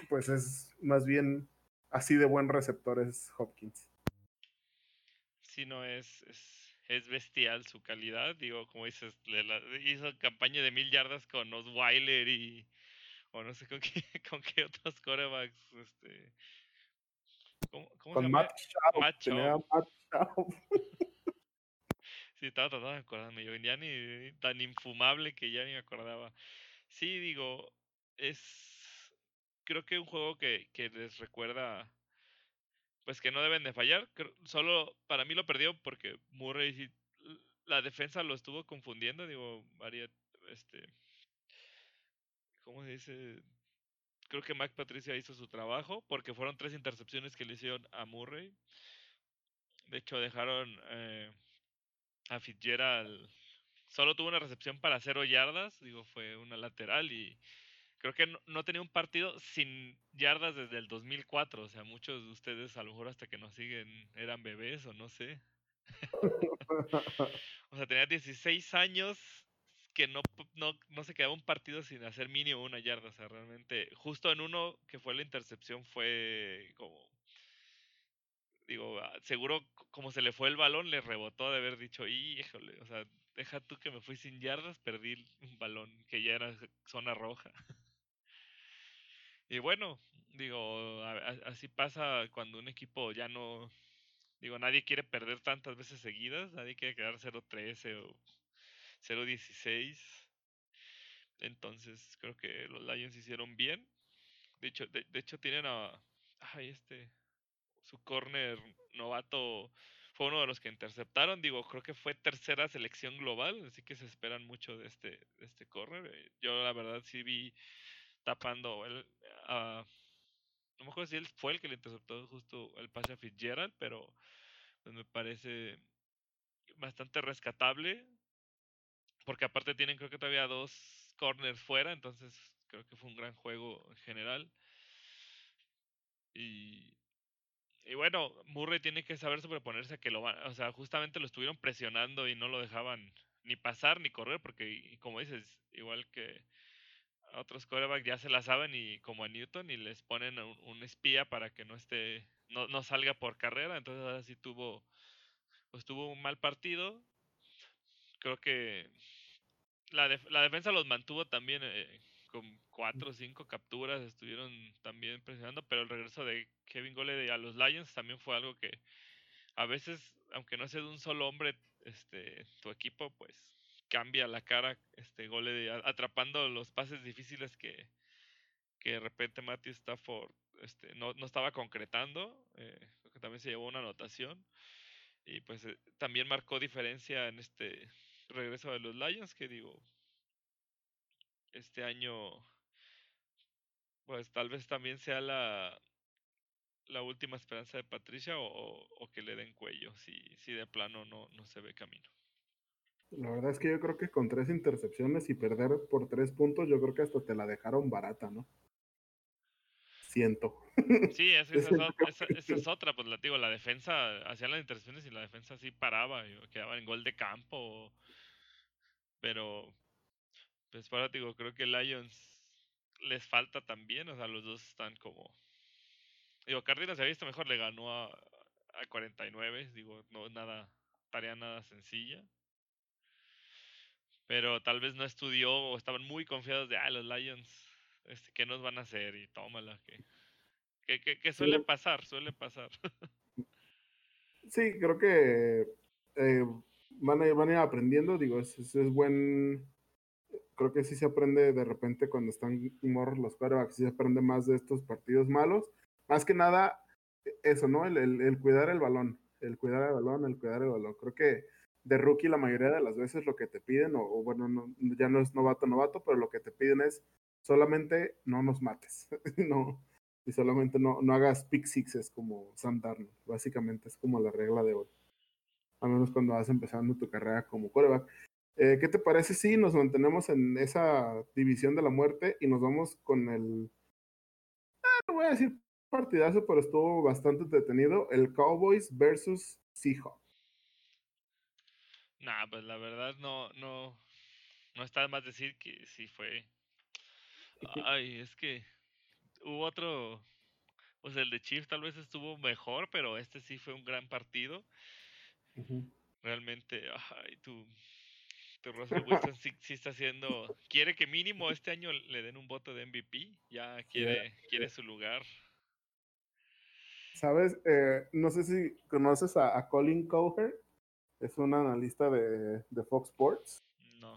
pues es más bien así de buen receptor es Hopkins. Sí, no, es, es, es bestial su calidad, digo, como dices, le la, hizo campaña de mil yardas con Osweiler y o no sé con qué, [laughs] con qué otros corebacks, este, ¿Cómo, cómo Con se llama? Matt Schaub. Matt Schaub. Matt Schaub. [laughs] sí, estaba tratando de acordarme. Yo ya ni tan infumable que ya ni me acordaba. Sí, digo, es. Creo que un juego que, que les recuerda. Pues que no deben de fallar. Solo para mí lo perdió porque Murray. La defensa lo estuvo confundiendo. Digo, varias. Este. ¿Cómo se dice? creo que Mac Patricia hizo su trabajo porque fueron tres intercepciones que le hicieron a Murray. De hecho, dejaron eh, a Fitzgerald. Solo tuvo una recepción para cero yardas, digo, fue una lateral y creo que no, tenía un partido sin yardas desde el 2004. O sea, muchos de ustedes, a lo mejor hasta que nos siguen, eran bebés o no sé. [laughs] o sea, tenía 16 años que no, no, no se quedaba un partido sin hacer mínimo una yarda. O sea, realmente, justo en uno que fue la intercepción, fue como. digo, ah, seguro como se le fue el balón, le rebotó de haber dicho, híjole, o sea, deja tú que me fui sin yardas, perdí un balón que ya era zona roja. Y bueno, digo, así pasa cuando un equipo ya no, digo, nadie quiere perder tantas veces seguidas, nadie quiere quedar 0-13 o 0-16. Entonces creo que los Lions hicieron bien. De hecho, de, hecho tienen a, ay, este, su corner novato fue uno de los que interceptaron. Digo, creo que fue tercera selección global, así que se esperan mucho de este, de este corner. Eh, yo la verdad sí vi tapando el, a, no me acuerdo si él fue el que le interceptó justo el pase a Fitzgerald, pero pues, me parece bastante rescatable. Porque aparte tienen creo que todavía dos corners fuera, entonces creo que fue un gran juego en general. Y, y bueno, Murray tiene que saber sobreponerse a que lo van, o sea, justamente lo estuvieron presionando y no lo dejaban ni pasar ni correr, porque como dices, igual que otros corebacks ya se la saben y como a Newton y les ponen un, espía para que no esté, no, no, salga por carrera, entonces ahora sí tuvo, pues tuvo un mal partido. Creo que la, la defensa los mantuvo también eh, con cuatro o cinco capturas, estuvieron también presionando, pero el regreso de Kevin Gole a los Lions también fue algo que a veces, aunque no sea de un solo hombre, este, tu equipo, pues cambia la cara, este Gole atrapando los pases difíciles que, que de repente Matthew Stafford este, no, no estaba concretando, eh, que también se llevó una anotación y pues eh, también marcó diferencia en este regreso de los Lions, que digo, este año, pues tal vez también sea la, la última esperanza de Patricia o, o, que le den cuello si, si de plano no, no se ve camino. La verdad es que yo creo que con tres intercepciones y perder por tres puntos, yo creo que hasta te la dejaron barata, ¿no? Siento. Sí, [laughs] esa, es, otra, pues la digo, la defensa hacía las intercepciones y la defensa sí paraba, quedaba en gol de campo. Pero pues para digo, creo que Lions les falta también, o sea, los dos están como... Digo, Cardinals se ha visto mejor, le ganó a, a 49, digo, no nada, tarea nada sencilla. Pero tal vez no estudió o estaban muy confiados de, ah, los Lions, este, ¿qué nos van a hacer? Y tómala, que, que, que, suele pasar, suele pasar. Sí, creo que eh, van, a, van a ir aprendiendo, digo, es, es buen creo que sí se aprende de repente cuando están morros los quarterbacks, sí se aprende más de estos partidos malos. Más que nada, eso, ¿no? El, el, cuidar el balón, el cuidar el balón, el cuidar el balón. Creo que de rookie la mayoría de las veces lo que te piden, o, bueno, no, ya no es novato, novato, pero lo que te piden es solamente no nos mates, [laughs] no, y solamente no, no hagas pick sixes como Sam Darnold. Básicamente es como la regla de hoy. A menos cuando vas empezando tu carrera como quarterback. Eh, ¿Qué te parece si nos mantenemos en esa división de la muerte y nos vamos con el, no voy a decir partidazo, pero estuvo bastante detenido, el Cowboys versus Seahawks? Nah, pues la verdad no, no, no está de más decir que sí fue. Ay, es que hubo otro, pues el de Chiefs tal vez estuvo mejor, pero este sí fue un gran partido. Realmente, ay, tú, Russell Wilson sí, está haciendo, quiere que mínimo este año le den un voto de MVP, ya [laughs] quiere, quiere su lugar. Sabes, eh, no sé si conoces a, Colin Cowher, es un analista de, Fox Sports.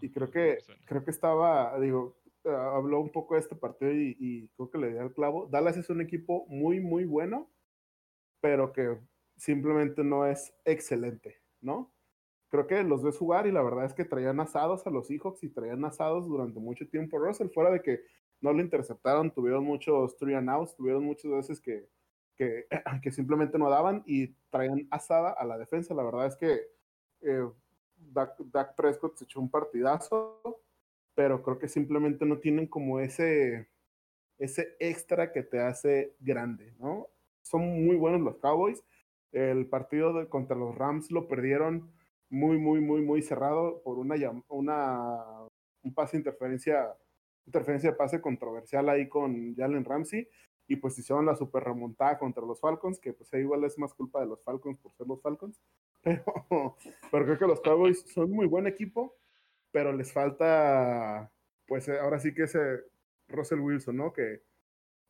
y creo que, creo que estaba, digo, eh, habló un poco de este partido y, y creo que le dio el clavo. Dallas es un equipo muy, muy bueno, pero que simplemente no es excelente, ¿no? creo que los ves jugar y la verdad es que traían asados a los Seahawks y traían asados durante mucho tiempo. Russell, fuera de que no lo interceptaron, tuvieron muchos three and outs, tuvieron muchas veces que, que, [clears throat] que simplemente no daban y traían asada a la defensa. La verdad es que eh, Dak, Prescott se echó un partidazo, pero creo que simplemente no tienen como ese, ese extra que te hace grande, ¿no? Son muy buenos los Cowboys. El partido de, contra los Rams lo perdieron muy, muy, muy, muy cerrado por una, una un pase interferencia, interferencia de pase controversial ahí con Jalen Ramsey. y pues hicieron la super remontada contra los Falcons, que pues igual es más culpa de los Falcons por ser los Falcons, pero, [laughs] pero creo que los Cowboys son muy buen equipo, pero les falta, pues ahora sí que ese Russell Wilson, ¿no? Que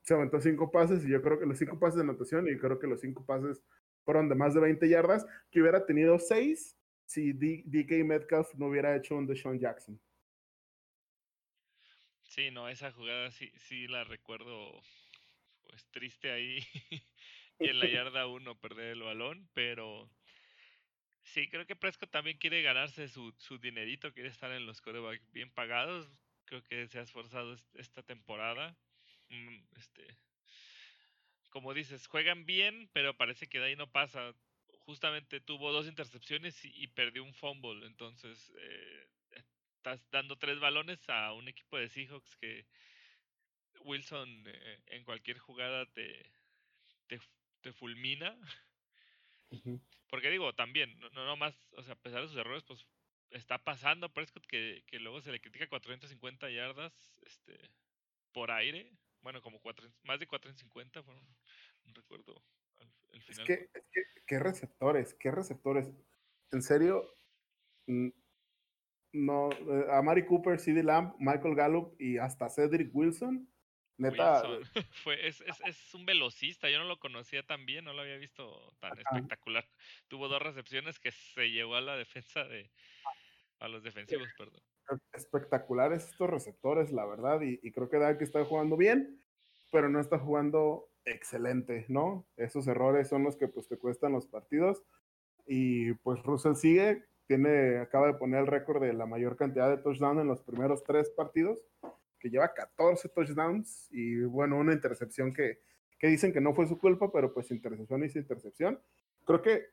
se aventó cinco pases y yo creo que los cinco pases de anotación y creo que los cinco pases fueron de más de 20 yardas, que hubiera tenido seis si DK Metcalf no hubiera hecho un Deshaun Jackson. Sí, no, esa jugada sí, sí la recuerdo pues triste ahí [laughs] y en la [laughs] yarda uno perder el balón, pero sí, creo que Prescott también quiere ganarse su, su dinerito, quiere estar en los quarterbacks bien pagados, creo que se ha esforzado esta temporada. Mm, este, como dices, juegan bien, pero parece que de ahí no pasa. Justamente tuvo dos intercepciones y, perdió un fumble, entonces eh, estás dando tres balones a un equipo de Seahawks que Wilson eh, en cualquier jugada te, te, fulmina. Porque digo, también, no, no más, o sea, a pesar de sus errores, pues está pasando Prescott que, que luego se le critica 450 yardas este, por aire. Bueno, como cuatro, más de 450 fueron, no recuerdo el final. Es que, es que, qué receptores, qué receptores. En serio, no, eh, a Mari Cooper, CD Lamb, Michael Gallup y hasta Cedric Wilson. Neta. [laughs] Fue, es, es, es, un velocista, yo no lo conocía tan bien, no lo había visto tan espectacular. [laughs] Tuvo dos recepciones que se llevó a la defensa de, a los defensivos, perdón. Espectaculares estos receptores, la verdad, y, creo que Dak está jugando bien, pero no está jugando excelente, ¿no? Esos errores son los que pues te cuestan los partidos. Y pues Russell sigue, tiene, acaba de poner el récord de la mayor cantidad de touchdowns en los primeros tres partidos, lleva 14 touchdowns y bueno, una intercepción que, que dicen que no fue su culpa, pero pues intercepción y intercepción. Creo que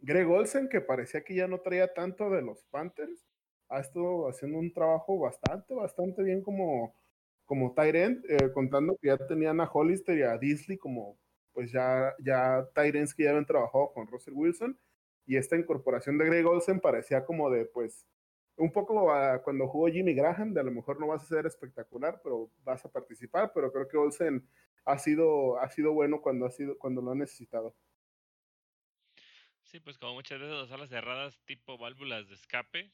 Greg Olsen, que parecía que ya no traía tanto de los Panthers, ha estado haciendo un trabajo bastante, bastante bien como, como Tyrant, eh, contando que ya tenían a Hollister y a Disley como pues ya, ya Tyrants que ya habían trabajado con Russell Wilson, y esta incorporación de Greg Olsen parecía como de pues un poco cuando jugó Jimmy Graham, de a lo mejor no vas a ser espectacular, pero vas a participar, pero creo que Olsen ha sido, ha sido bueno cuando, ha sido, cuando lo ha necesitado. Sí, pues como muchas veces las alas cerradas tipo válvulas de escape,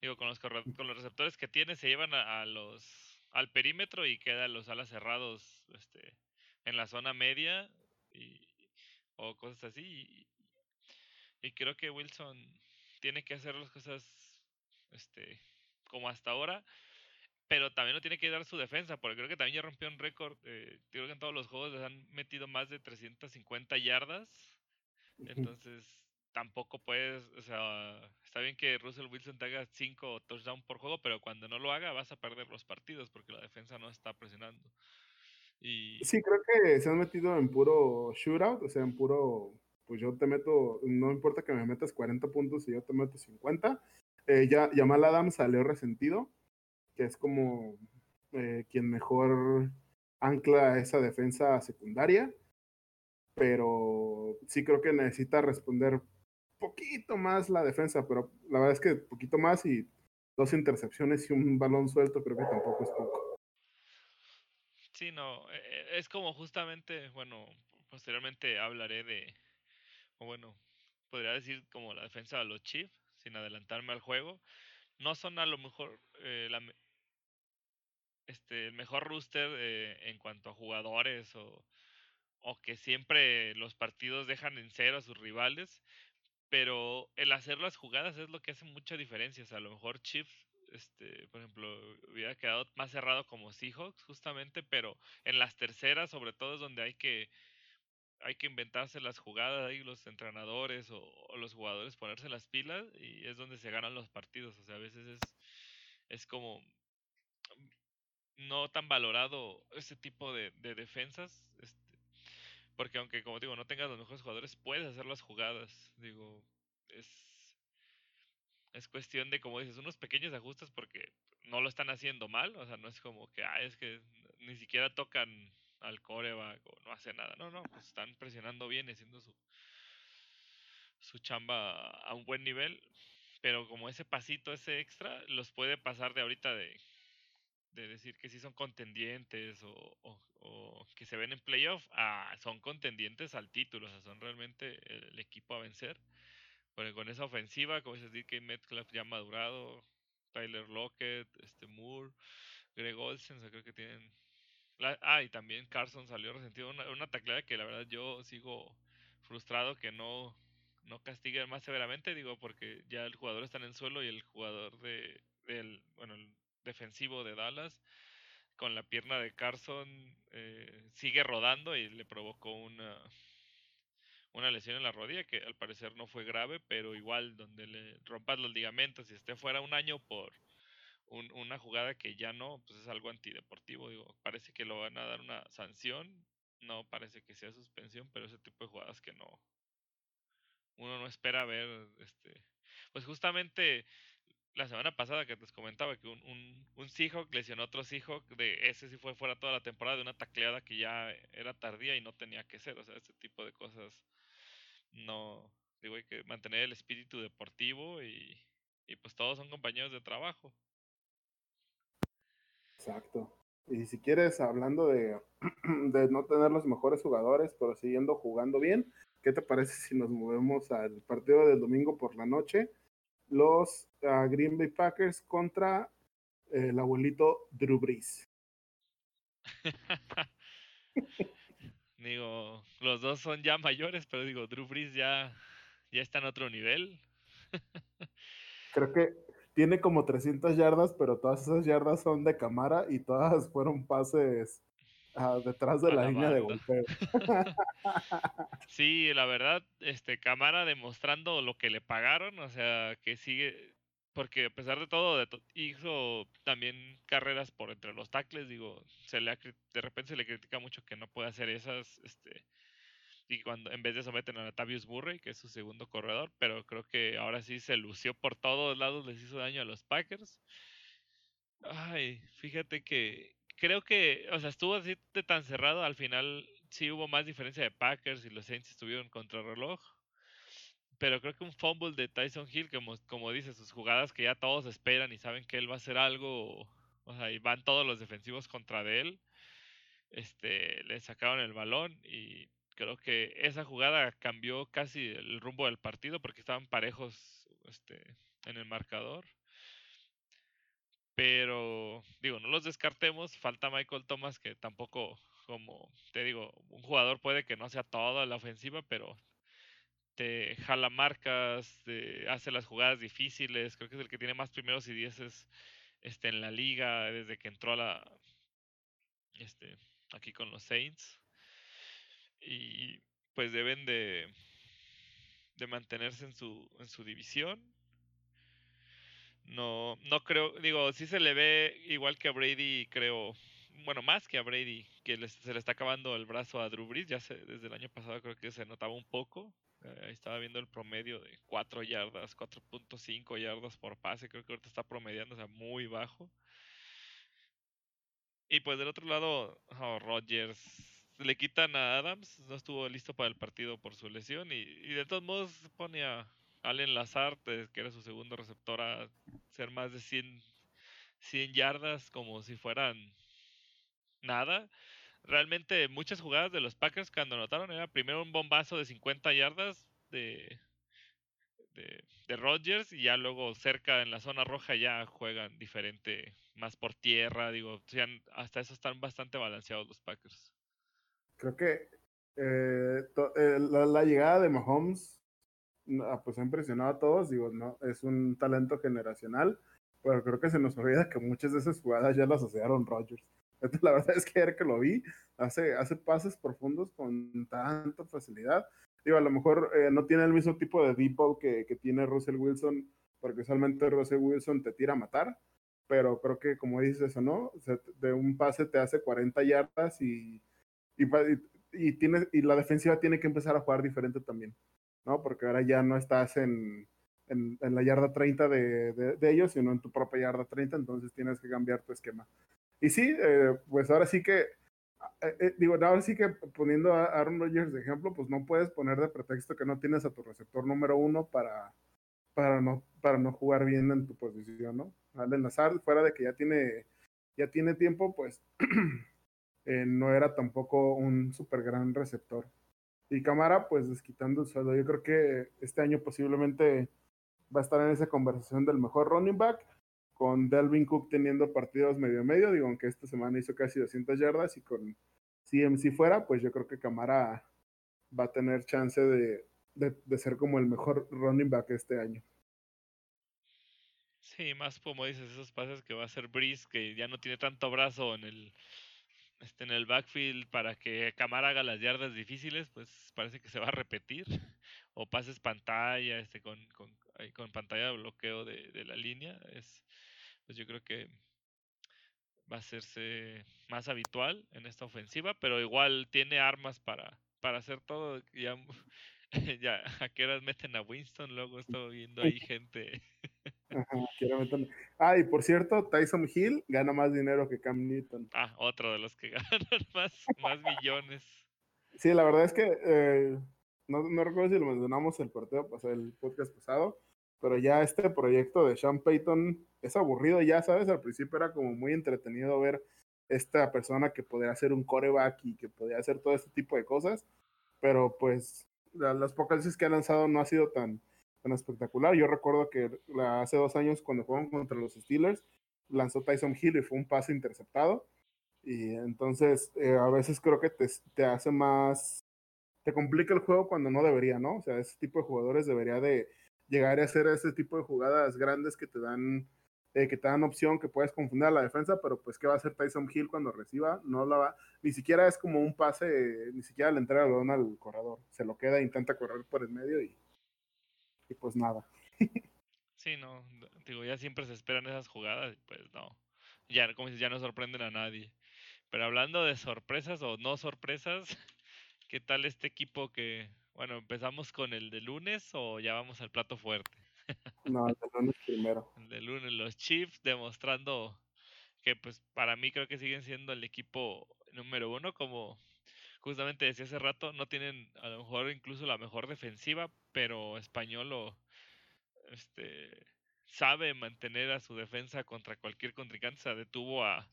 digo, con los, con los receptores que tiene se llevan a, los al perímetro y quedan los alas cerrados este, en la zona media y, o cosas así. Y, y, creo que Wilson tiene que hacer las cosas este, como hasta ahora, pero también no tiene que dar su defensa, porque creo que también ya rompió un récord. Eh, creo que en todos los juegos les han metido más de 350 yardas entonces, tampoco puedes, o sea, está bien que Russell Wilson te haga 5 touchdowns por juego, pero cuando no lo haga vas a perder los partidos porque la defensa no está presionando. Y... Sí, creo que se han metido en puro shootout, o sea, en puro, pues yo te meto, no importa que me metas 40 puntos y yo te meto 50. Eh, ya Jamal Adams salió resentido, que es como eh, quien mejor ancla esa defensa secundaria pero sí creo que necesita responder poquito más la defensa, pero la verdad es que poquito más y dos intercepciones y un balón suelto creo que tampoco es poco. Sí, no, e, e, es como justamente, bueno, posteriormente hablaré de, o bueno, podría decir como la defensa de los Chiefs, sin adelantarme al juego. No son a lo mejor eh, este, el mejor rooster eh, en cuanto a jugadores o, o que siempre los partidos dejan en cero a sus rivales, pero el hacer las jugadas es lo que hace mucha diferencia. O sea, a lo mejor Chiefs, este, por ejemplo, hubiera quedado más cerrado como Seahawks, justamente, pero en las terceras, sobre todo, es donde hay que hay que inventarse las jugadas ahí los entrenadores o, los jugadores ponerse las pilas y es donde se ganan los partidos. O sea, a veces es, es como no tan valorado ese tipo de, de defensas. Este, porque aunque, como digo, no tengas los mejores jugadores, puedes hacer las jugadas. Digo, es, es cuestión de, como dices, unos pequeños ajustes porque no lo están haciendo mal. O sea, no es como que, ah, es que ni siquiera tocan al coreback o no hace nada. No, no, pues están presionando bien y haciendo su, su chamba a un buen nivel. Pero como ese pasito, ese extra, los puede pasar de ahorita de de decir que sí son contendientes o, que se ven en playoff, ah, son contendientes al título, o sea, son realmente el, equipo a vencer. Porque con esa ofensiva, como dices, que Metcalf ya madurado, Tyler Lockett, este Moore, Greg Olsen, o sea, creo que tienen... ah, y también Carson salió resentido, una, una tacleada que la verdad yo sigo frustrado que no, no castiguen más severamente, digo, porque ya el jugador está en el suelo y el jugador de, del, bueno, el defensivo de Dallas con la pierna de Carson eh, sigue rodando y le provocó una, una lesión en la rodilla que al parecer no fue grave, pero igual donde le rompas los ligamentos y esté fuera un año por una jugada que ya no, pues es algo antideportivo. Digo, parece que lo van a dar una sanción, no parece que sea suspensión, pero ese tipo de jugadas que no, uno no espera ver, este, pues justamente la semana pasada que les comentaba que un, un, un Seahawk lesionó a otro Seahawk, de ese sí fue fuera toda la temporada de una tacleada que ya era tardía y no tenía que ser, o sea, ese tipo de cosas no, digo, hay que mantener el espíritu deportivo y, y pues todos son compañeros de trabajo. Exacto. Y si quieres, hablando de, [clears throat] de no tener los mejores jugadores, pero siguiendo jugando bien, ¿qué te parece si nos movemos al partido del domingo por la noche? Los uh, Green Bay Packers contra el abuelito Drew Brees. [laughs] digo, los dos son ya mayores, pero digo, Drew Brees ya, ya está en otro nivel. [laughs] Creo que tiene como 300 yardas, pero todas esas yardas son de cámara y todas fueron pases detrás de la, línea de golpeo. [laughs] sí, la verdad, este Camara demostrando lo que le pagaron, o sea, que sigue, porque a pesar de todo, hizo también carreras por entre los tackles, digo, se le de repente se le critica mucho que no puede hacer esas, este, y cuando en vez de eso meten a Tavius Burrey, que es su segundo corredor, pero creo que ahora sí se lució por todos lados, les hizo daño a los Packers. Ay, fíjate que creo que, o sea, estuvo así de tan cerrado, al final sí hubo más diferencia de Packers y los Saints estuvieron contra reloj. Pero creo que un fumble de Tyson Hill, como, como dice, sus jugadas que ya todos esperan y saben que él va a hacer algo, o sea, y van todos los defensivos contra de él, este, le sacaron el balón y creo que esa jugada cambió casi el rumbo del partido porque estaban parejos este, en el marcador. Pero, digo, no los descartemos. Falta Michael Thomas, que tampoco, como te digo, un jugador puede que no sea toda la ofensiva, pero te jala marcas, te hace las jugadas difíciles. Creo que es el que tiene más primeros y dieces este, en la liga desde que entró a la. Este, aquí con los Saints. Y pues deben de, de mantenerse en su, en su división no, no creo, digo, sí se le ve igual que a Brady, creo, bueno, más que a Brady, que se le está acabando el brazo a Drew Brees, ya desde el año pasado creo que se notaba un poco. Eh, estaba viendo el promedio de 4 yardas, 4.5 yardas por pase, creo que ahorita está promediando, o sea, muy bajo. Y pues del otro lado, oh, Rodgers, le quitan a Adams, no estuvo listo para el partido por su lesión y, de todos modos pone a, Allen Lazard, que era su segundo receptor, a ser más de 100, 100 yardas como si fueran nada. Realmente muchas jugadas de los Packers cuando anotaron era primero un bombazo de 50 yardas de, de, de Rodgers y ya luego cerca en la zona roja ya juegan diferente, más por tierra, digo, hasta eso están bastante balanceados los Packers. Creo que eh, eh, la, llegada de Mahomes Ah, pues ha impresionado a todos, digo, no, es un talento generacional, pero creo que se nos olvida que muchas de esas jugadas ya las asociaron Rodgers. [laughs] La verdad es que ayer que lo vi, hace, hace pases profundos con tanta facilidad. Digo, a lo mejor eh, no tiene el mismo tipo de deep que, que tiene Russell Wilson, porque usualmente Russell Wilson te tira a matar, pero creo que como dices eso, ¿no? de un pase te hace 40 yardas y, y, tiene, y la defensiva tiene que empezar a jugar diferente también. ¿no? Porque ahora ya no estás en, en, la yarda 30 de, de, ellos, sino en tu propia yarda 30, entonces tienes que cambiar tu esquema. Y sí, eh, pues ahora sí que, eh, eh, digo, ahora sí que poniendo a Aaron Rodgers de ejemplo, pues no puedes poner de pretexto que no tienes a tu receptor número uno para, para, no, para no jugar bien en tu posición, ¿no? Allen Lazard, fuera de que ya tiene, ya tiene tiempo, pues [clears throat] eh, no era tampoco un súper gran receptor. Y Camara, pues desquitando el sueldo. Yo creo que este año posiblemente va a estar en esa conversación del mejor running back, con Delvin Cook teniendo partidos medio medio, digo, aunque esta semana hizo casi 200 yardas y con CMC fuera, pues yo creo que Camara va a tener chance de, de, ser como el mejor running back este año. Sí, más como dices, esos pases que va a ser Breeze, que ya no tiene tanto brazo en el, este, en el backfield para que Camara haga las yardas difíciles, pues parece que se va a repetir. [laughs] O pases pantalla, este, con, con, con pantalla de bloqueo de, de la línea. Es, pues yo creo que va a hacerse más habitual en esta ofensiva, pero igual tiene armas para, para hacer todo. Ya, [laughs] ya a qué horas meten a Winston, luego estoy viendo ahí [laughs] gente. Ah, y por cierto, Tyson Hill gana más dinero que Cam Newton. Ah, otro de los que [laughs] ganan más, más millones. Sí, la verdad es que eh, no, no, recuerdo si lo mencionamos el partido pasado, el podcast pasado, pero ya este proyecto de Sean Payton es aburrido, ya sabes, al principio era como muy entretenido ver esta persona que podía hacer un coreback y que podía hacer todo este tipo de cosas, pero pues las pocas veces que ha lanzado no ha sido tan, tan espectacular. Yo recuerdo que hace dos años cuando jugaron contra los Steelers, lanzó Tyson Hill y fue un pase interceptado. Y entonces eh, a veces creo que te, te, hace más, te complica el juego cuando no debería, ¿no? O sea, ese tipo de jugadores debería de llegar a hacer ese tipo de jugadas grandes que te dan eh, que te dan opción que puedes confundir a la defensa, pero pues qué va a hacer Tyson Hill cuando reciba, no la va, ni siquiera es como un pase, ni siquiera le entrega el balón al corredor, se lo queda, intenta correr por el medio y, y pues nada. [laughs] Sí, no, digo, ya siempre se esperan esas jugadas, pues no, ya como dices, ya no sorprenden a nadie. Pero hablando de sorpresas o no sorpresas, [laughs] ¿qué tal este equipo que, bueno, empezamos con el de lunes o ya vamos al plato fuerte? [laughs] No, el de lunes primero. El de lunes, los Chiefs demostrando que pues para mí creo que siguen siendo el equipo número uno, como justamente decía hace rato, no tienen a lo mejor incluso la mejor defensiva, pero Español este, sabe mantener a su defensa contra cualquier contrincante, se detuvo a,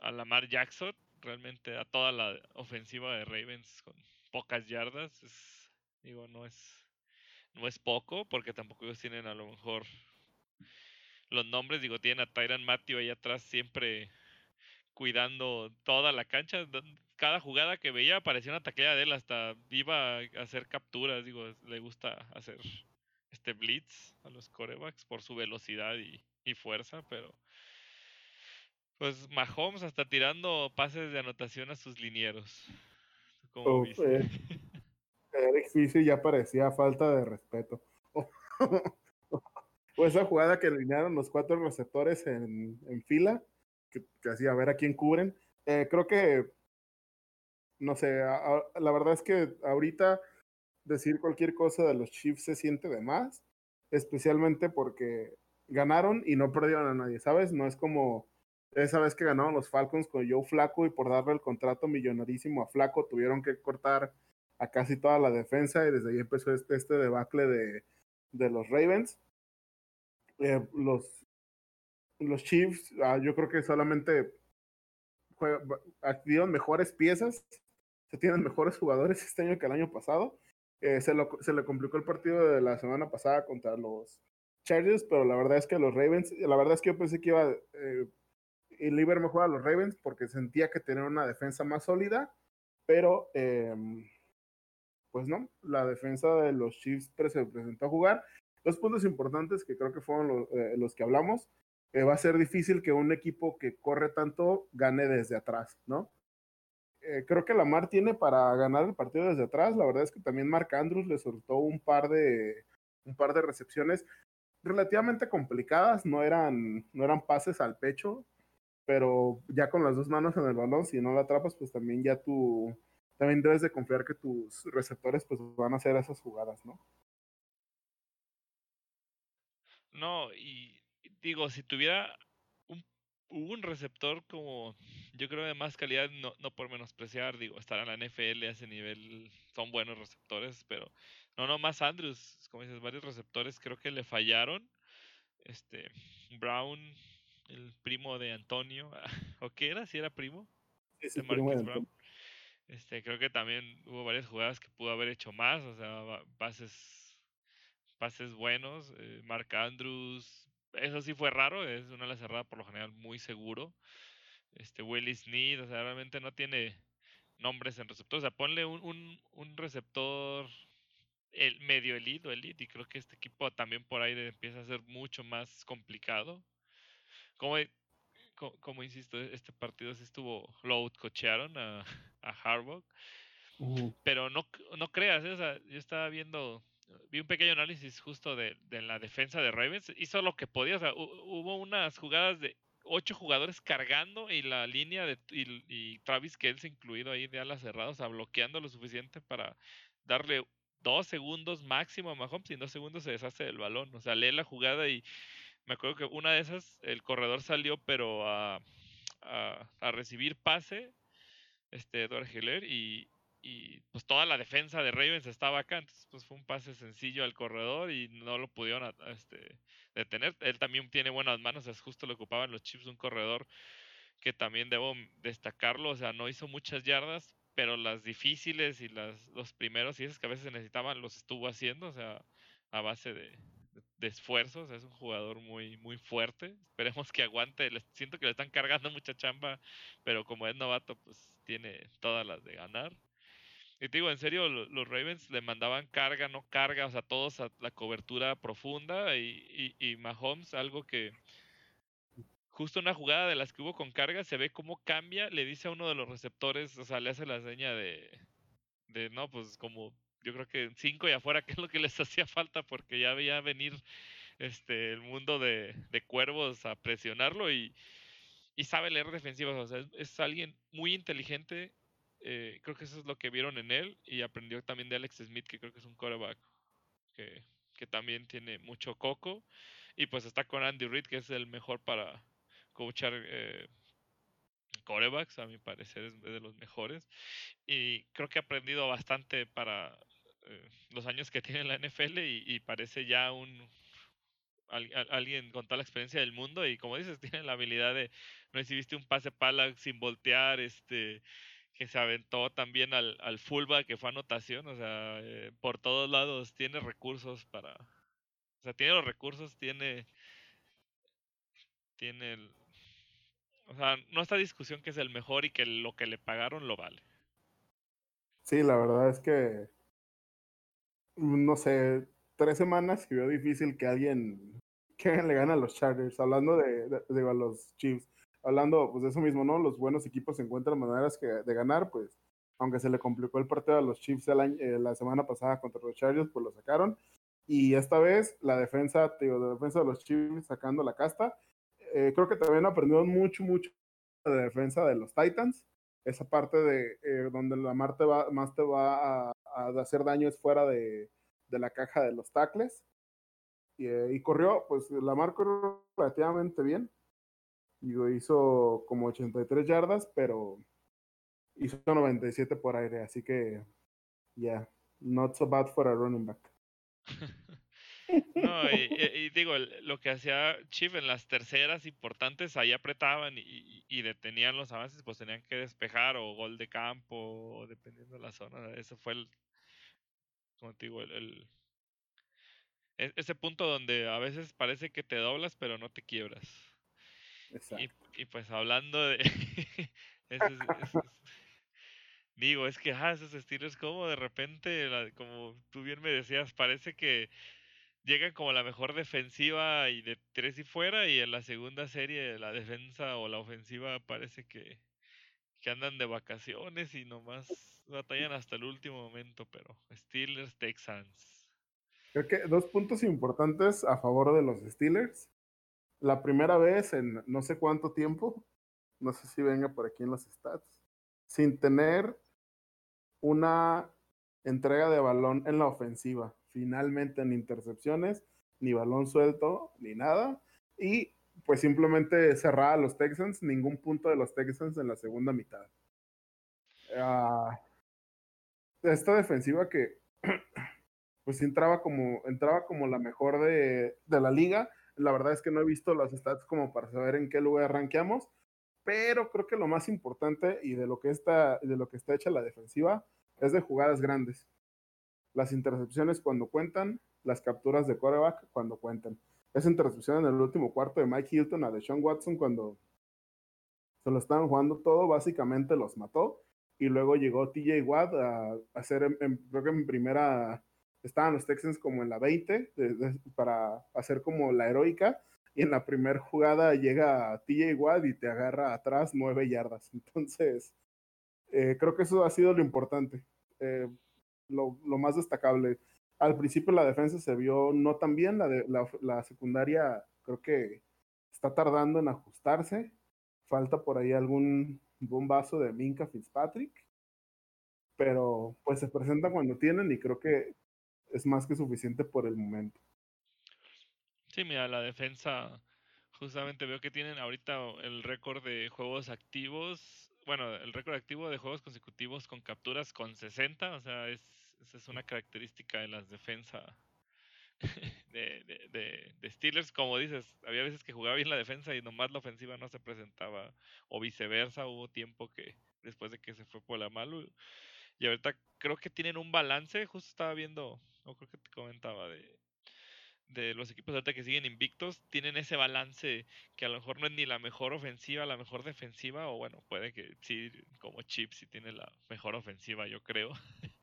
a Lamar Jackson, realmente a toda la ofensiva de Ravens con pocas yardas, es, digo, no es no es poco, porque tampoco ellos tienen a lo mejor los nombres. Digo, tienen a Tyran Matthew ahí atrás siempre cuidando toda la cancha. Cada jugada que veía parecía una taquilla de él, hasta iba a hacer capturas. Digo, le gusta hacer este blitz a los corebacks por su velocidad y, fuerza, pero pues Mahomes hasta tirando pases de anotación a sus linieros. Como eh, Eric Fisher ya parecía falta de respeto. [laughs] o esa jugada que alinearon los cuatro receptores en, fila, que, hacía ver a quién cubren. Eh, creo que, no sé, la verdad es que ahorita decir cualquier cosa de los Chiefs se siente de más, especialmente porque ganaron y no perdieron a nadie, ¿sabes? No es como esa vez que ganaron los Falcons con Joe Flaco y por darle el contrato millonarísimo a Flaco tuvieron que cortar a casi toda la defensa y desde ahí empezó este, este debacle de, de los Ravens. Eh, los, los Chiefs, ah, yo creo que solamente adquirieron mejores piezas, se tienen mejores jugadores este año que el año pasado. Eh, se, lo, se le complicó el partido de la semana pasada contra los Chargers, pero la verdad es que los Ravens, la verdad es que yo pensé que iba eh, el Iber mejor a los Ravens porque sentía que tenían una defensa más sólida, pero eh, pues no, la defensa de los Chiefs se presentó a jugar. Dos puntos importantes que creo que fueron eh, los, que hablamos. Eh, va a ser difícil que un equipo que corre tanto gane desde atrás, ¿no? Eh, creo que Lamar tiene para ganar el partido desde atrás. La verdad es que también Mark Andrews le soltó un par de, un par de recepciones relativamente complicadas, no eran, no eran pases al pecho, pero ya con las dos manos en el balón, si no la atrapas, pues también ya tu, también debes de confiar que tus receptores pues van a hacer esas jugadas, ¿no? No, y digo, si tuviera un, un receptor como yo creo de más calidad, no, no por menospreciar, digo, estar en la NFL a ese nivel, son buenos receptores, pero no, no, más Andrews, como dices, varios receptores creo que le fallaron. Este, Brown el primo de Antonio, [laughs] ¿o qué era? ¿Si era primo? Ese de primo de Marquise Brown. Este, creo que también hubo varias jugadas que pudo haber hecho más, o sea, pases, pases buenos. eh, Mark Andrews, eso sí fue raro, es una ala cerrada por lo general muy seguro. Este, Willie Snead, o sea, realmente no tiene nombres en receptor. O sea, ponle un, un, un receptor el, medio elite o elite, y creo que este equipo también por ahí empieza a ser mucho más complicado. Como, co- como insisto, este partido sí estuvo, lo cochearon a, [laughs] a Harbaugh Ujú. pero no, no creas, ¿eh? o sea, yo estaba viendo, vi un pequeño análisis justo de, la defensa de Ravens, hizo lo que podía, o sea, hu- hubo unas jugadas de ocho jugadores cargando y la línea de y, y Travis Kelce incluido ahí de alas cerradas, o sea, bloqueando lo suficiente para darle dos segundos máximo a Mahomes y en dos segundos se deshace del balón, o sea, lee la jugada y me acuerdo que una de esas, el corredor salió pero a, a, a recibir pase, este Edward Hiller y, y pues toda la defensa de Ravens estaba acá, entonces pues fue un pase sencillo al corredor y no lo pudieron a- a, este, detener. Él también tiene buenas manos, es justo lo ocupaban los Chiefs, un corredor que también debo destacarlo, o sea, no hizo muchas yardas, pero las difíciles y las, los primeros y esas que a veces necesitaban los estuvo haciendo, o sea, a base de, esfuerzos, es un jugador muy, muy fuerte, [laughs] esperemos que aguante, siento que le están cargando mucha chamba, pero como es novato, pues tiene todas las de ganar. Y te digo, en serio, lo- los Ravens le mandaban carga, no carga, o sea, todos a la cobertura profunda y, y, y Mahomes, algo que justo una jugada de las que hubo con carga, se ve cómo cambia, le dice a uno de los receptores, o sea, le hace la seña de, de no, pues como yo creo que cinco y afuera, [laughs] que es lo que les hacía falta porque ya veía venir este el mundo de, de cuervos a presionarlo y, y sabe leer defensivas, o sea, es alguien muy inteligente, eh, creo que eso es lo que vieron en él y aprendió también de Alex Smith, que creo que es un quarterback que, que también tiene mucho coco. Y pues está con Andy Reid, que es el mejor para coachar eh, quarterbacks, a mi parecer es de los mejores. Y creo que ha aprendido bastante para eh, los años que [laughs] tiene en la NFL y, parece ya un al- al- alguien con toda la experiencia del mundo. Y como dices [laughs] tiene la habilidad de no viste un pase pala sin voltear este que se aventó también al, al fullback que fue anotación o sea eh, por todos lados tiene recursos para o sea tiene los recursos tiene tiene o sea no está discusión que es el mejor y que lo que le pagaron lo vale. Sí, la verdad es que, mm, no sé, tres semanas que veo difícil que alguien, que le gane a los Chargers, hablando de, de- a los Chiefs, hablando pues de eso mismo, ¿no? Los buenos equipos encuentran maneras de ganar, pues, aunque se le complicó el partido a los Chiefs el año- eh, la semana pasada contra los Chargers, pues lo sacaron. Y esta vez la defensa, la defensa de los Chiefs sacando la casta. Eh, creo que también aprendieron mucho, mucho de la defensa de los Titans esa parte de eh, donde la mar te va, más te va a, hacer daño fuera de, de la caja de los tackles. Y, y corrió, pues la mar corrió relativamente bien. Digo, hizo como 83 yardas, pero hizo 97 por aire, así que ya, yeah, not so bad for a running back. [laughs] No, y, y- digo, lo que hacía Chief en las terceras importantes, ahí apretaban y, y- detenían los avances, pues tenían que despejar o gol de campo, o dependiendo de la zona. Eso fue el, como te digo, el, el- e- ese punto donde a veces parece que te doblas, pero no te quiebras. Y, pues hablando de... [laughs] digo, es que ah, esos estilos como de repente, la- como tú bien me decías, parece que llegan como la mejor defensiva y de tres y fuera y en la segunda serie la defensa o la ofensiva parece que, que andan de vacaciones y nomás batallan hasta el último momento, pero Steelers, Texans. Creo que dos puntos importantes a favor de los Steelers. La primera vez en no sé cuánto tiempo, no sé si venga por aquí en los stats, sin tener una entrega de balón en la ofensiva. Finalmente en intercepciones, ni balón suelto, ni nada. Y pues simplemente cerraba a los Texans, ningún punto de los Texans en la segunda mitad. Uh, esta defensiva que [clears throat] pues entraba como, entraba como la mejor de, de la liga, La verdad es que no he visto las stats como para saber en qué lugar arranqueamos, pero creo que lo más importante y de lo que está, de lo que está hecha la defensiva es de jugadas grandes. Las intercepciones cuando cuentan, las capturas de coreback cuando cuentan. Esa intercepción en el último cuarto de Mike Hilton a Deshaun Watson cuando se lo estaban jugando todo, básicamente los mató. Y luego llegó TJ Watt a, hacer, creo que en primera, estaban los Texans como en la 20 para hacer como la heroica. Y en la primera jugada llega TJ Watt y te agarra atrás nueve yardas. [laughs] Entonces, eh, creo que eso ha sido lo importante, eh, lo, lo, más destacable. Al principio la defensa se vio no tan bien, la, la secundaria creo que está tardando en ajustarse. Falta por ahí algún bombazo de Minka Fitzpatrick, pero pues se presentan cuando tienen y creo que es más que suficiente por el momento. Sí, mira, la defensa, justamente veo que tienen ahorita el récord de juegos activos, bueno, el récord activo de juegos consecutivos con capturas con 60, o sea, es, esa es una característica de las defensas [laughs] de, de, de, Steelers, como dices, había veces que jugaba bien la defensa y nomás la ofensiva no se presentaba, o viceversa, hubo tiempo que después de que se fue por la malo, y ahorita creo que tienen un balance, justo estaba viendo, o creo que te comentaba de, de los equipos ahorita que siguen invictos, tienen ese balance que a lo mejor no es ni la mejor ofensiva, la mejor defensiva, o bueno, puede que sí, como Chips sí tiene la mejor ofensiva, yo creo. [laughs]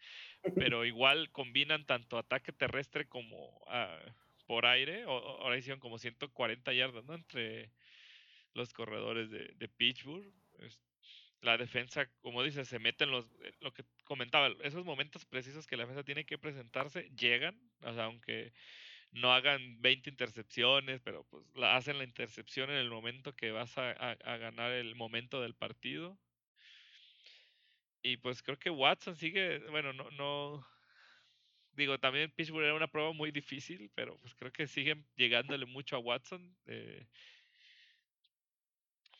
pero igual combinan tanto ataque terrestre como uh, por aire. O, ahora hicieron como 140 yardas, ¿no? Entre los corredores de, de Pittsburgh. La defensa, como dices, se meten los, eh, lo que comentaba, esos momentos precisos que la defensa tiene que presentarse, llegan, o sea, aunque no hagan 20 intercepciones, pero pues la, hacen la intercepción en el momento que vas a, a, a ganar el momento del partido. Y pues creo que Watson sigue, bueno, no, no, digo, también Pittsburgh era una prueba muy difícil, pero pues creo que siguen llegándole mucho a Watson. Eh,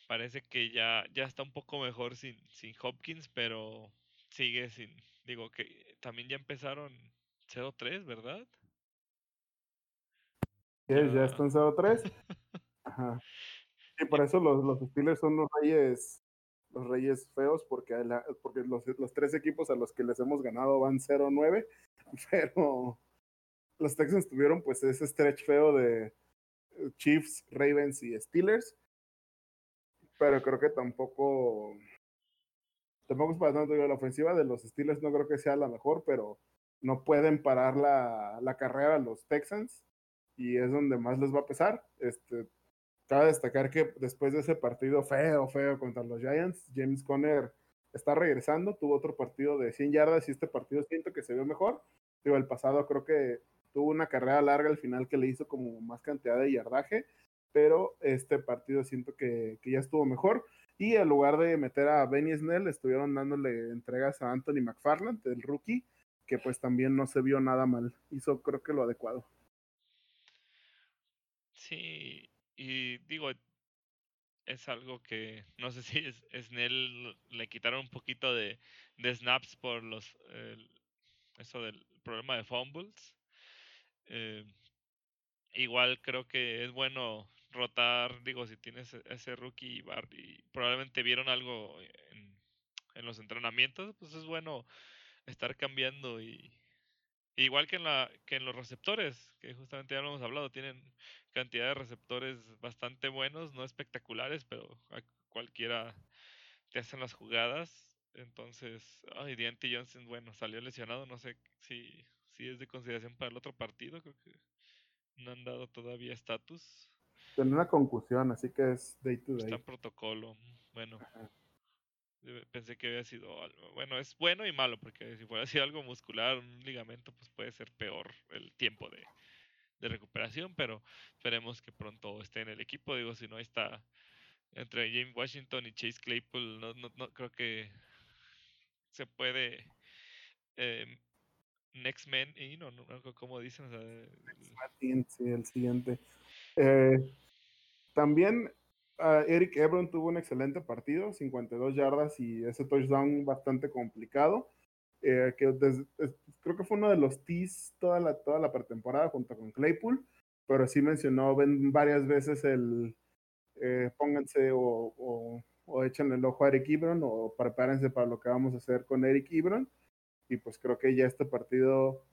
parece que ya, ya está un poco mejor sin, sin Hopkins, pero sigue sin, digo que también ya empezaron 0-3, ¿verdad? Sí, ya, están 0-3. [laughs] Ajá. Y por eso los, los Steelers son los reyes los Reyes feos porque, porque los, los, tres equipos a los que les hemos ganado van 0-9, [laughs] pero los Texans tuvieron pues ese stretch feo de eh, Chiefs, Ravens y Steelers, pero creo que tampoco tampoco es para tanto la ofensiva de los Steelers no creo que sea la mejor, pero no pueden parar la, la carrera los Texans y es donde más les va a pesar. Este, Cabe destacar que después de ese partido feo, feo contra los Giants, James Conner está regresando, tuvo otro partido de 100 yardas y este partido siento que se vio mejor. Digo, el pasado creo que tuvo una carrera larga al final que le hizo como más cantidad de yardaje, pero este partido siento que, que ya estuvo mejor. Y en lugar de meter a Benny Snell, estuvieron dándole entregas a Anthony McFarland, el rookie, que pues también no se vio nada mal. Hizo creo que lo adecuado. Sí, y digo, es algo que no sé si es, Snell le quitaron un poquito de, de snaps por los eso del problema de fumbles. Eh, igual creo que es bueno rotar, digo, si tienes e, ese rookie y probablemente vieron algo en, en los entrenamientos, pues es bueno estar cambiando y, Igual que en, la, que en los receptores, que justamente ya lo hemos hablado, tienen cantidad de receptores bastante buenos, no espectaculares, pero a cualquiera te hacen las jugadas. Entonces, ay, Diante Johnson, bueno, salió lesionado, no sé si, si es de consideración para el otro partido, creo que no han dado todavía estatus. Tiene una concusión, así que es day to day. Está en protocolo, bueno. Pensé que había sido algo. Bueno, es bueno y malo, porque si fuera sido algo muscular, un ligamento, pues puede ser peor el tiempo de, de recuperación, pero esperemos que pronto esté en el equipo. Digo, si no está entre James Washington y Chase Claypool, no, no, no creo que se puede. Eh, next man, y no, no, como dicen. O sea, sí, el siguiente. Eh, también Uh, Eric Ebron tuvo un excelente partido, 52 yardas y ese touchdown bastante complicado. Eh, que desde, creo que fue uno de los tees toda la, toda la pretemporada junto con Claypool. pero sí mencionó ven varias veces el eh, pónganse o, o, o el ojo a Eric Ibron o prepárense para lo que vamos a hacer con Eric Ibron. Y pues creo que ya este partido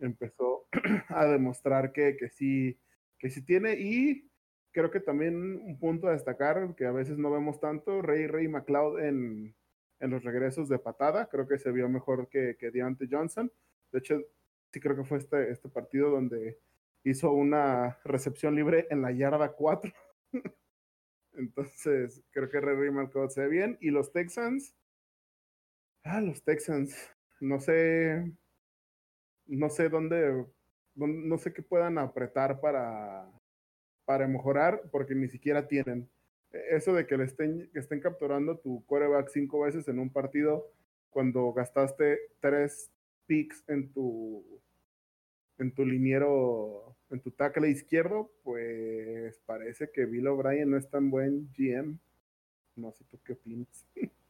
empezó [clears throat] a demostrar que, que sí, que sí tiene. Y creo que también un punto a destacar, que a veces no vemos tanto, Rey Rey McLeod en, en los regresos de patada, creo que se vio mejor que, que Deontay Johnson. De hecho, sí creo que fue este, este partido donde hizo una recepción libre en la yarda 4. [laughs] Entonces, creo que Rey Rey McLeod se ve bien. Y los Texans, ah, los Texans, no sé, no sé dónde, no sé qué puedan apretar para, para mejorar, porque ni siquiera tienen. Eso de que le estén, que estén capturando tu coreback cinco veces en un partido cuando gastaste tres picks en tu en tu liniero, en tu tackle izquierdo, pues parece que Bill O'Brien no es tan buen GM. No sé tú qué opinas. [laughs]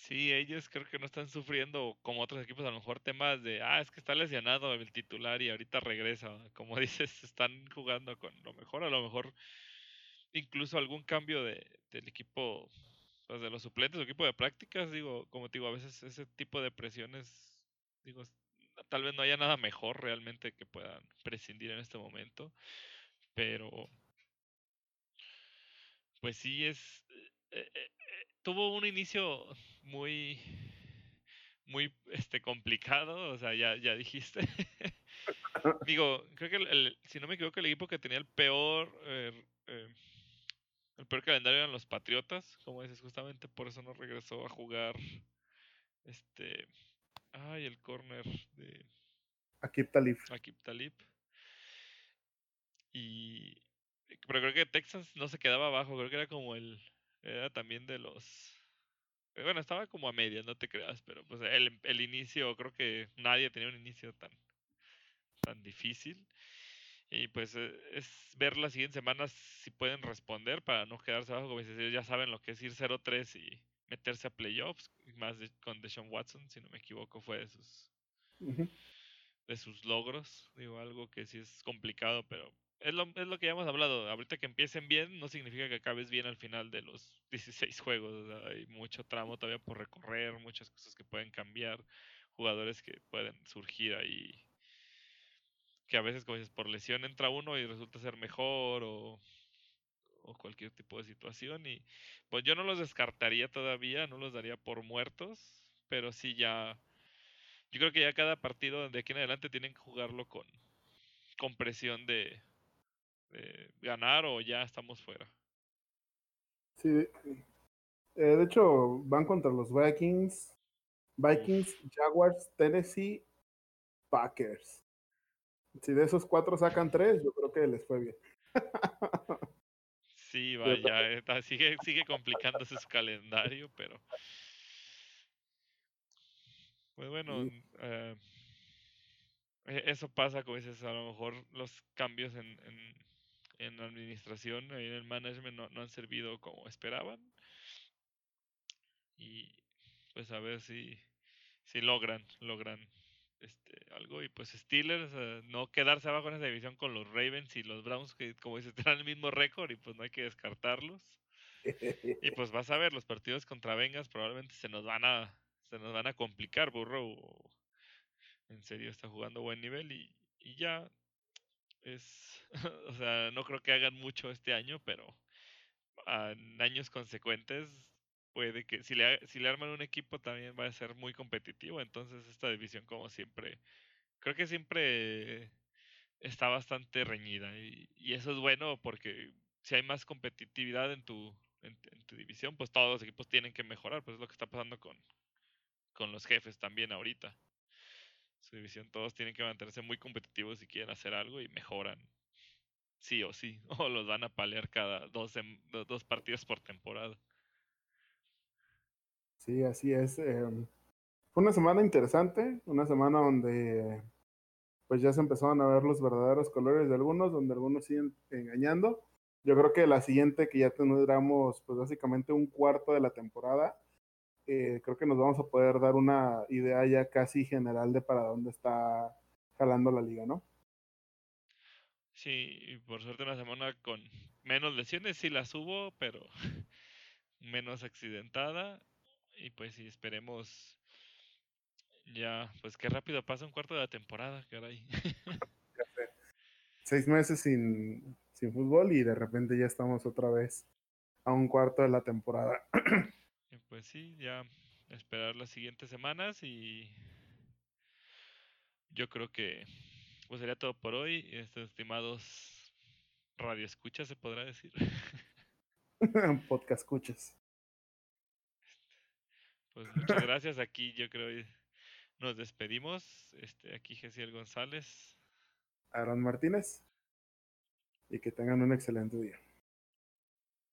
Sí, ellos creo que no están sufriendo como otros equipos, a lo mejor temas de, ah, es que está lesionado el titular y ahorita regresa. Como [laughs] dices, están jugando con lo mejor, a lo mejor incluso algún cambio de, del equipo, pues de los suplentes, el equipo de prácticas, digo, como te digo, a veces ese tipo de presiones, digo, tal vez no haya nada mejor realmente que puedan prescindir en este momento, pero pues sí es... Eh, eh, tuvo un inicio muy muy este complicado, o sea, ya, ya dijiste. [laughs] Digo, creo que el, si no me equivoco, el equipo que tenía el peor eh, eh, el peor calendario eran los Patriotas, como dices, justamente por eso no regresó a jugar este ay, el corner de Akip Talib. Akip Talib. Y pero creo que Texas no se quedaba abajo, creo que era como el era también de los... Bueno, estaba como a medias, no te creas, pero pues el, el inicio, creo que nadie tenía un inicio tan, tan difícil. Y pues eh, es ver las siguientes semanas si pueden responder para no quedarse abajo, como dices, ya saben lo que es ir 0-3 y meterse a playoffs, más con Deshaun Watson, si no me equivoco, fue de sus, de sus logros. Digo, algo que sí es complicado, pero es lo, es lo que ya hemos hablado. Ahorita que empiecen bien, no significa que acabes bien al final de los 16 juegos. hay mucho tramo todavía por recorrer, muchas cosas que pueden cambiar, jugadores que pueden surgir ahí. Que a veces, como dices, por lesión entra uno y resulta ser mejor o, o cualquier tipo de situación. Y pues yo no los descartaría todavía, no los daría por muertos, pero sí ya. Yo creo que ya cada partido de aquí en adelante tienen que jugarlo con, con presión de, eh, ganar o ya estamos fuera. Sí, eh, de hecho van contra los Vikings, Vikings, Jaguars, Tennessee, Packers. Si de esos cuatro sacan tres, yo creo que les fue bien. sí, [laughs] vaya, sigue, sigue complicándose su calendario, pero pues bueno, eh, e, eso pasa, como dices, a lo mejor los cambios en, en en la administración y en el management no, no, han servido como esperaban. Y pues a ver si, si logran, logran este, algo. Y pues Steelers, eh, no quedarse abajo en esa división con los Ravens y los Browns, que como dices, [laughs] tienen el mismo récord y pues no hay que descartarlos. y [laughs] pues vas a ver, los partidos contra Vengas probablemente se nos van a, se nos van a complicar. Burrow en serio está jugando buen nivel y, y ya es, [laughs] o sea, no creo que hagan mucho este año, pero en años consecuentes puede que si le, si le arman un equipo también va a ser muy competitivo. Entonces esta división como siempre, creo que siempre está bastante reñida y, eso es bueno porque si hay más competitividad en tu, en, tu división, pues todos los equipos tienen que mejorar, pues es lo que está pasando con, con los jefes también ahorita su división, todos tienen que mantenerse muy competitivos si quieren hacer algo y mejoran sí o sí, [laughs] o los van a palear cada dos, dos partidos por temporada. Sí, así es. Em, fue una semana interesante, una semana donde pues ya se empezaron a ver los verdaderos colores de algunos, donde algunos siguen engañando. Yo creo que la siguiente que ya tendremos pues básicamente un cuarto de la temporada, eh, creo que nos vamos a poder dar una idea ya casi general de para dónde está jalando la liga, ¿no? Sí, y por suerte una semana con menos lesiones, sí las hubo, pero [laughs] menos accidentada. Y pues sí, esperemos ya, pues qué rápido pasa un cuarto de la temporada, caray. [laughs] Seis meses sin, sin fútbol y de repente ya estamos otra vez a un cuarto de la temporada. [clears throat] Pues sí, ya esperar las siguientes semanas y yo creo que pues sería todo por hoy. Estos estimados radio escuchas, se podrá decir. [laughs] Podcast escuchas. Pues muchas gracias. Aquí yo creo nos despedimos. Este, aquí Gesiel González. Aaron Martínez. Y que tengan un excelente día.